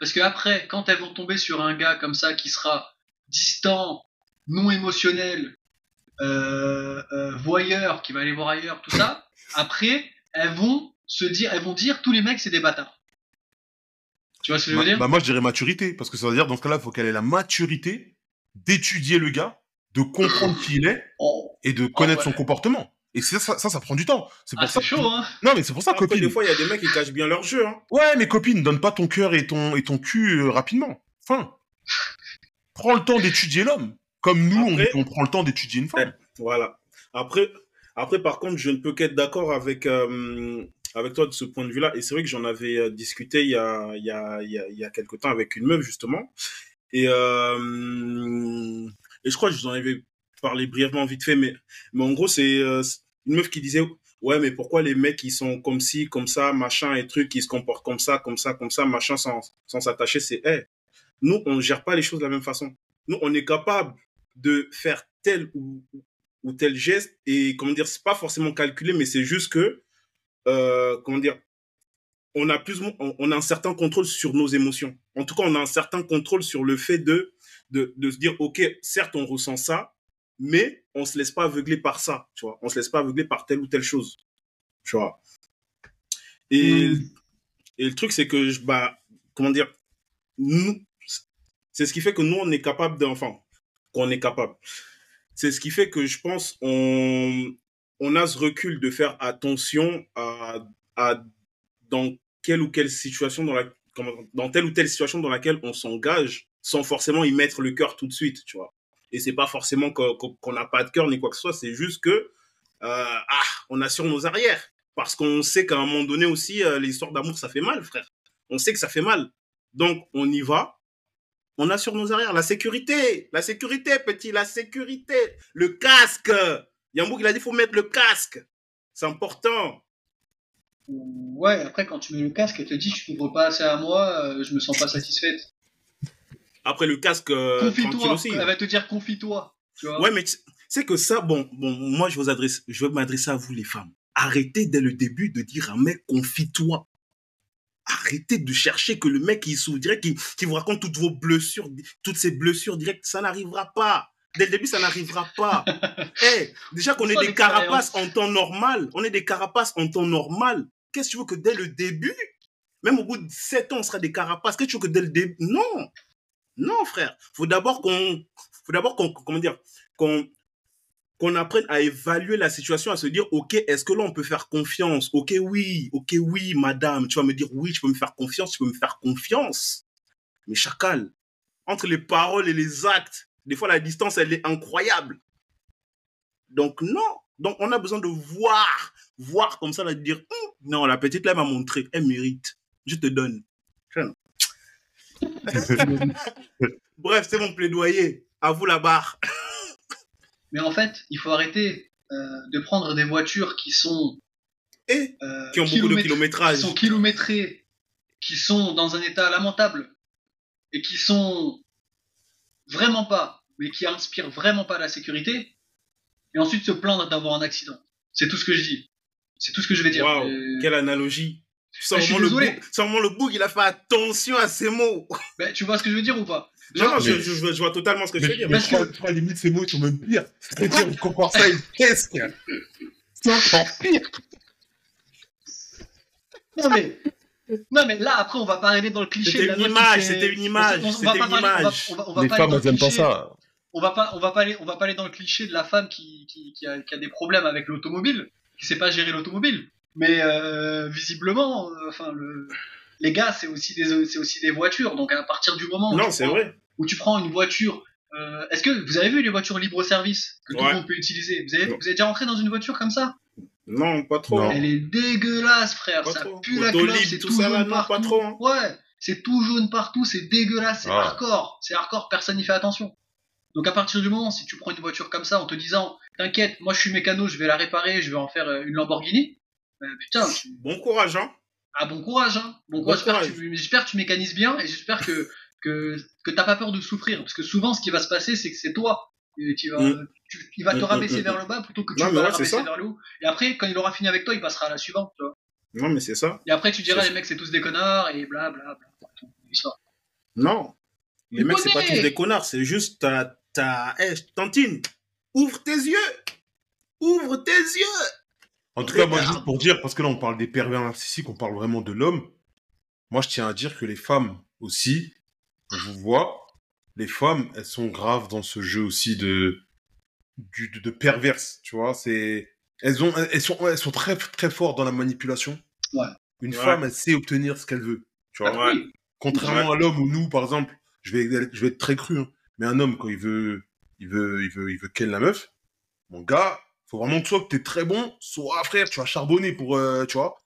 Parce que après, quand elles vont tomber sur un gars comme ça qui sera distant, non émotionnel, euh, euh, voyeur, qui va aller voir ailleurs, tout ça, après elles vont se dire, elles vont dire tous les mecs c'est des bâtards. Tu vois ce que je veux Bah, dire? bah, moi je dirais maturité parce que ça veut dire dans ce cas-là il faut qu'elle ait la maturité d'étudier le gars, de comprendre qui il est Oh, et de connaître ouais. son comportement. Et ça, ça, ça, ça prend du temps. C'est pour ah, ça. c'est chaud, hein Non, mais c'est pour ça, Après, copine. des fois, il y a des mecs qui cachent bien leur jeu. Hein. Ouais, mais copine, donne pas ton cœur et ton, et ton cul euh, rapidement. Enfin, prends le temps d'étudier l'homme. Comme nous, on- on, prend le temps d'étudier une femme. Voilà. Après, après, par contre, je ne peux qu'être d'accord avec, euh, avec toi de ce point de vue-là. Et c'est vrai que j'en avais euh, discuté il y a, il y, a, il y, a, il y a quelque temps avec une meuf, justement. Et, euh, et je crois que je vous en avais parlé brièvement vite fait, mais, mais en gros, c'est euh, une meuf qui disait Ouais, mais pourquoi les mecs, ils sont comme ci, comme ça, machin et trucs, ils se comportent comme ça, comme ça, comme ça, machin, sans sans s'attacher C'est, hey, nous, on ne gère pas les choses de la même façon. Nous, on est capable de faire tel ou, ou tel geste et comment dire c'est pas forcément calculé mais c'est juste que euh, comment dire on a plus on, on a un certain contrôle sur nos émotions. En tout cas on a un certain contrôle sur le fait de de, de se dire ok certes on ressent ça mais on se laisse pas aveugler par ça tu vois. On se laisse pas aveugler par telle ou telle chose tu vois. Et Mm. et le truc c'est que je- bah comment dire nous c'est ce qui fait que nous on est capable de enfin qu'on est capable. C'est ce qui fait que je pense on, on a ce recul de faire attention à, dans quelle ou quelle situation dans la dans telle ou telle situation dans laquelle on s'engage sans forcément y mettre le cœur tout de suite tu vois. Et c'est pas forcément qu'on n'a pas de cœur ni quoi que ce soit c'est juste que euh, ah on assure nos arrières. Parce qu'on sait qu'à un moment donné aussi euh, l'histoire d'amour ça fait mal frère. On sait que ça fait mal. Donc on y va. On a sur nos arrières. La sécurité, la sécurité, petit, la sécurité, le casque. Yambouk, il a dit faut mettre le casque. C'est important. Ouais, après, quand tu mets le casque, elle te dit Tu t'ouvres pas assez à moi, euh, je me sens pas satisfaite. Après le casque, euh, confie-toi aussi. Elle va te dire Confie-toi. Ouais, mais tu- c'est que ça, bon, bon, moi je vous adresse, je veux m'adresser à vous les femmes. Arrêtez dès le début de dire à un mec confie-toi. Arrêtez de chercher que le mec il s'ouvre direct, qui, qui vous raconte toutes vos blessures, toutes ces blessures directes. Ça n'arrivera pas. Dès le début, ça n'arrivera pas. Eh, déjà qu'on est des carapaces en temps normal, on est des carapaces en temps normal. Qu'est-ce que tu veux que dès le début, même au bout de 7 ans, on sera des carapaces. Qu'est-ce que tu veux que dès le début? Non, non, frère. Faut d'abord qu'on, faut d'abord qu'on, comment dire, qu'on, qu'on apprenne à évaluer la situation, à se dire, ok, est-ce que là on peut faire confiance? Ok, oui, ok, oui, madame. Tu vas me dire, oui, tu peux me faire confiance, tu peux me faire confiance. Mais chacal, entre les paroles et les actes, des fois la distance elle est incroyable. Donc non. Donc on a besoin de voir, voir comme ça, là, de dire, Hum, non, la petite là elle m'a montré, elle mérite, je te donne. Bref, c'est mon plaidoyer. À vous la barre. Mais en fait, il faut arrêter euh, de prendre des voitures qui sont. Et euh, qui ont beaucoup de kilométrage. Qui sont kilométrées, qui sont dans un état lamentable, et qui sont vraiment pas, mais qui inspirent vraiment pas la sécurité, et ensuite se plaindre d'avoir un accident. C'est tout ce que je dis. C'est tout ce que je vais dire. Waouh, Euh, quelle analogie. Ah, suis vraiment, le boug- le il a fait attention à ses mots. bah, tu vois ce que je veux dire ou pas? Non, non, je, mais- je- je vois totalement ce que tu veux Mais, dire. mais Parce je, crois, que- je crois à la limite, ces mots ils sont même pires. C'est-à-dire, on compare ça à une. C'est encore pire. Non mais, non mais là après on va pas aller dans le cliché. C'était de la une image, c'était une image, on- on va c'était pas une parler- on va- image. on va- on va Les pas aller femmes, elles aiment pas cliché. ça. On va pas, on va pas aller, on va pas aller dans le cliché de la femme qui, qui, qui, a, qui a des problèmes avec l'automobile, qui sait pas gérer l'automobile. Mais euh, visiblement, euh, enfin le, les gars c'est aussi des, c'est aussi des voitures. Donc à partir du moment où, Non, tu, prends, vrai. où tu prends une voiture, euh, est-ce que vous avez vu les voitures libre service que tout le monde peut utiliser? Vous avez, vous avez déjà rentré dans une voiture comme ça? Non, pas trop. Non. Elle est dégueulasse, frère. Pas ça trop. pue la clope, c'est tout tout, ça, jaune là, non, pas partout. trop, hein. Ouais, c'est tout jaune partout, c'est dégueulasse, c'est Ah. hardcore. C'est hardcore, personne n'y fait attention. Donc à partir du moment, si tu prends une voiture comme ça en te disant, t'inquiète, moi je suis mécano, je vais la réparer, je vais en faire euh, une Lamborghini, euh, putain, tu- Bon courage, hein. Ah, bon courage, hein. Bon courage. J'espère que tu mécanises bien et j'espère que, que, que t'as pas peur de souffrir. Parce que souvent, ce qui va se passer, c'est que c'est toi. Mm. il va te mm, mm, rabaisser vers le bas plutôt que tu vas rabaisser vers le haut. Et après, quand il aura fini avec toi, il passera à la suivante, tu vois. Non, mais c'est ça. Et après, tu diras, les mecs, c'est tous des connards et blablabla. Bla, bla, non. Les mecs, c'est pas tous des connards, c'est juste ta. ta... Hey, Tantine, ouvre tes yeux Ouvre tes yeux En tout cas, moi, juste pour dire, parce que là, on parle des pervers narcissiques, on parle vraiment de l'homme. Moi, je tiens à dire que les femmes aussi, on vous voit, les femmes, elles sont graves dans ce jeu aussi de, de, de perverse, tu vois. C'est, elles ont, elles sont, elles sont très, très fortes dans la manipulation. Ouais. Une femme, elle sait obtenir ce qu'elle veut, tu vois. Contrairement à l'homme où nous, par exemple, je vais, je vais être très cru, hein, mais un homme, quand il veut, il veut, il veut, il veut qu'elle la meuf, mon gars, faut vraiment que soit que t'es très bon, soit frère, tu vas charbonner pour, euh, tu vois.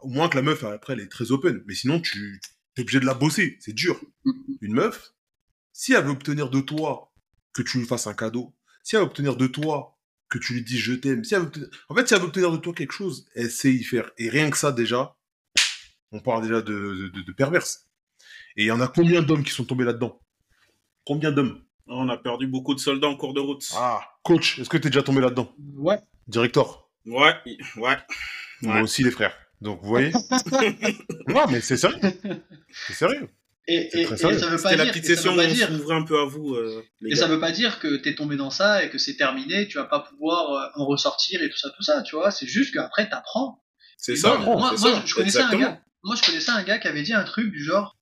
Au moins que la meuf, après, elle est très open. Mais sinon, tu es obligé de la bosser. C'est dur. Une meuf, si elle veut obtenir de toi que tu lui fasses un cadeau, si elle veut obtenir de toi que tu lui dis je t'aime, si elle veut en fait, si elle veut obtenir de toi quelque chose, elle sait y faire. Et rien que ça, déjà, on parle déjà de, de, de perverse. Et il y en a combien d'hommes qui sont tombés là-dedans? Combien d'hommes? On a perdu beaucoup de soldats en cours de route. Ah, coach, est-ce que tu es déjà tombé là-dedans? Ouais. Directeur? Ouais, ouais. Moi aussi, les frères. Donc, vous voyez? Non, mais c'est sérieux. C'est sérieux. Et, ça veut pas dire, la petite session où on un peu à vous. Euh, et ça veut pas dire que t'es tombé dans ça et que c'est terminé, tu vas pas pouvoir euh, en ressortir et tout ça, tout ça, tu vois. C'est juste qu'après t'apprends. C'est ça. Moi, moi, moi je connaissais un gars. Moi, je connaissais un gars qui avait dit un truc du genre,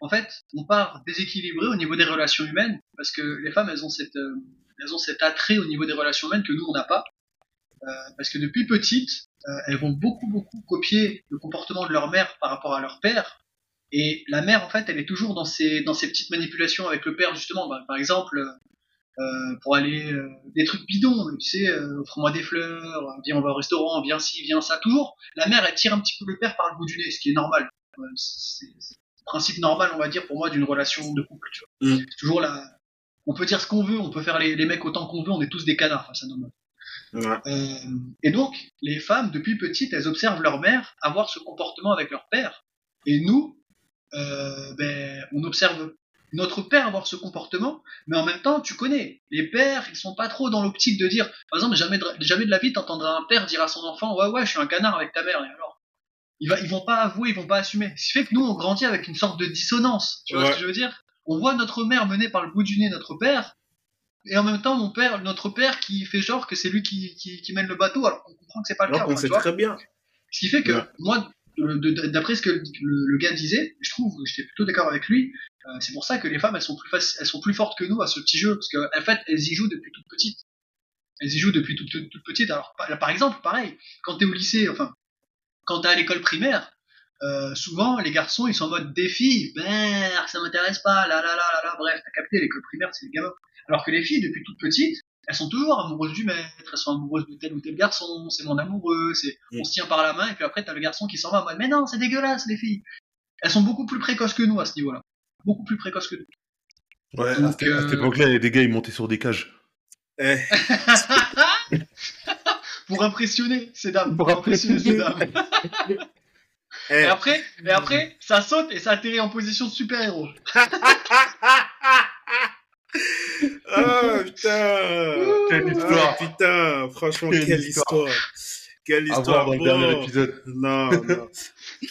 en fait, on part déséquilibré au niveau des relations humaines, parce que les femmes, elles ont, cette, euh, elles ont cet attrait au niveau des relations humaines que nous, on n'a pas. Euh, parce que depuis petites, euh, elles vont beaucoup, beaucoup copier le comportement de leur mère par rapport à leur père. Et la mère, en fait, elle est toujours dans ces, dans ces petites manipulations avec le père, justement. Bah, par exemple, euh, pour aller des trucs bidons, tu sais, offre-moi des fleurs, viens on va au restaurant, viens ci, viens ça, toujours. La mère elle tire un petit peu le père par le bout du nez, ce qui est normal. c'est principe normal, on va dire, pour moi, d'une relation de couple. Tu vois. Mm. Toujours la. On peut dire ce qu'on veut, on peut faire les, les mecs autant qu'on veut, on est tous des canards face à nos meufs. Euh, et donc, les femmes, depuis petites, elles observent leur mère avoir ce comportement avec leur père. Et nous, euh, ben, on observe notre père avoir ce comportement, mais en même temps, tu connais, les pères, ils sont pas trop dans l'optique de dire, par exemple, jamais de, jamais de la vie, t'entendras un père dire à son enfant, ouais, ouais, je suis un canard avec ta mère, et alors? Ils, va, ils vont pas avouer, ils vont pas assumer. Ce qui fait que nous, on grandit avec une sorte de dissonance. Tu vois ce que je veux dire? On voit notre mère mener par le bout du nez notre père, et en même temps, mon père, notre père qui fait genre que c'est lui qui, qui, qui, mène le bateau, alors qu'on comprend que c'est pas le cas. On sait très bien. Ce qui fait que moi, d'après ce que le, gars disait, je trouve, j'étais plutôt d'accord avec lui. Euh, c'est pour ça que les femmes, elles sont plus fortes que nous à ce petit jeu, parce qu'en fait, elles y jouent depuis toute petite. Elles y jouent depuis toute, toute, petite. Alors, par exemple, pareil, quand t'es au lycée, enfin, quand t'es à l'école primaire, euh, souvent les garçons ils sont en mode défi, ben ça m'intéresse pas, là là là là là, bref, t'as capté, l'école primaire c'est les gamins. Alors que les filles depuis toutes petites, elles sont toujours amoureuses du maître, elles sont amoureuses de tel ou tel garçon, c'est mon amoureux, c'est on se tient par la main et puis après t'as le garçon qui s'en va en mode mais non c'est dégueulasse les filles. Elles sont beaucoup plus précoces que nous à ce niveau-là, beaucoup plus précoces que nous. Ouais, à, cette euh, époque-là, il y a des gars, ils montaient sur des cages. Eh. pour impressionner ces dames. Pour impressionner ces dames. Et après, et après, ça saute et ça atterrit en position de super-héros. oh putain Quelle histoire oh, Putain, franchement, quelle, histoire. Quelle histoire dans le dernier épisode. Non, non.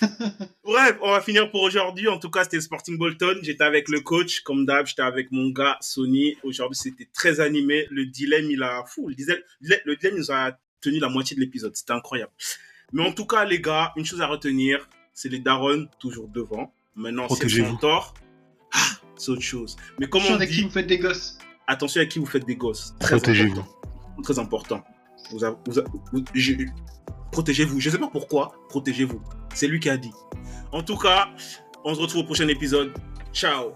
Bref, on va finir pour aujourd'hui. En tout cas, c'était Sporting Bolton. J'étais avec le coach, comme d'hab. J'étais avec mon gars Sony. Aujourd'hui, c'était très animé. Le dilemme, il a fou. Le dilemme, le dilemme nous a tenu la moitié de l'épisode. C'était incroyable. Mais en tout cas, les gars, une chose à retenir, c'est les darons toujours devant. Maintenant, c'est son tort. Ah, c'est autre chose. Mais comment Attention avec qui vous faites des gosses. Attention avec qui vous faites des gosses. Très Protégez-vous. Très important. Vous, Protégez-vous. Je ne sais pas pourquoi. Protégez-vous. C'est lui qui a dit. En tout cas, on se retrouve au prochain épisode. Ciao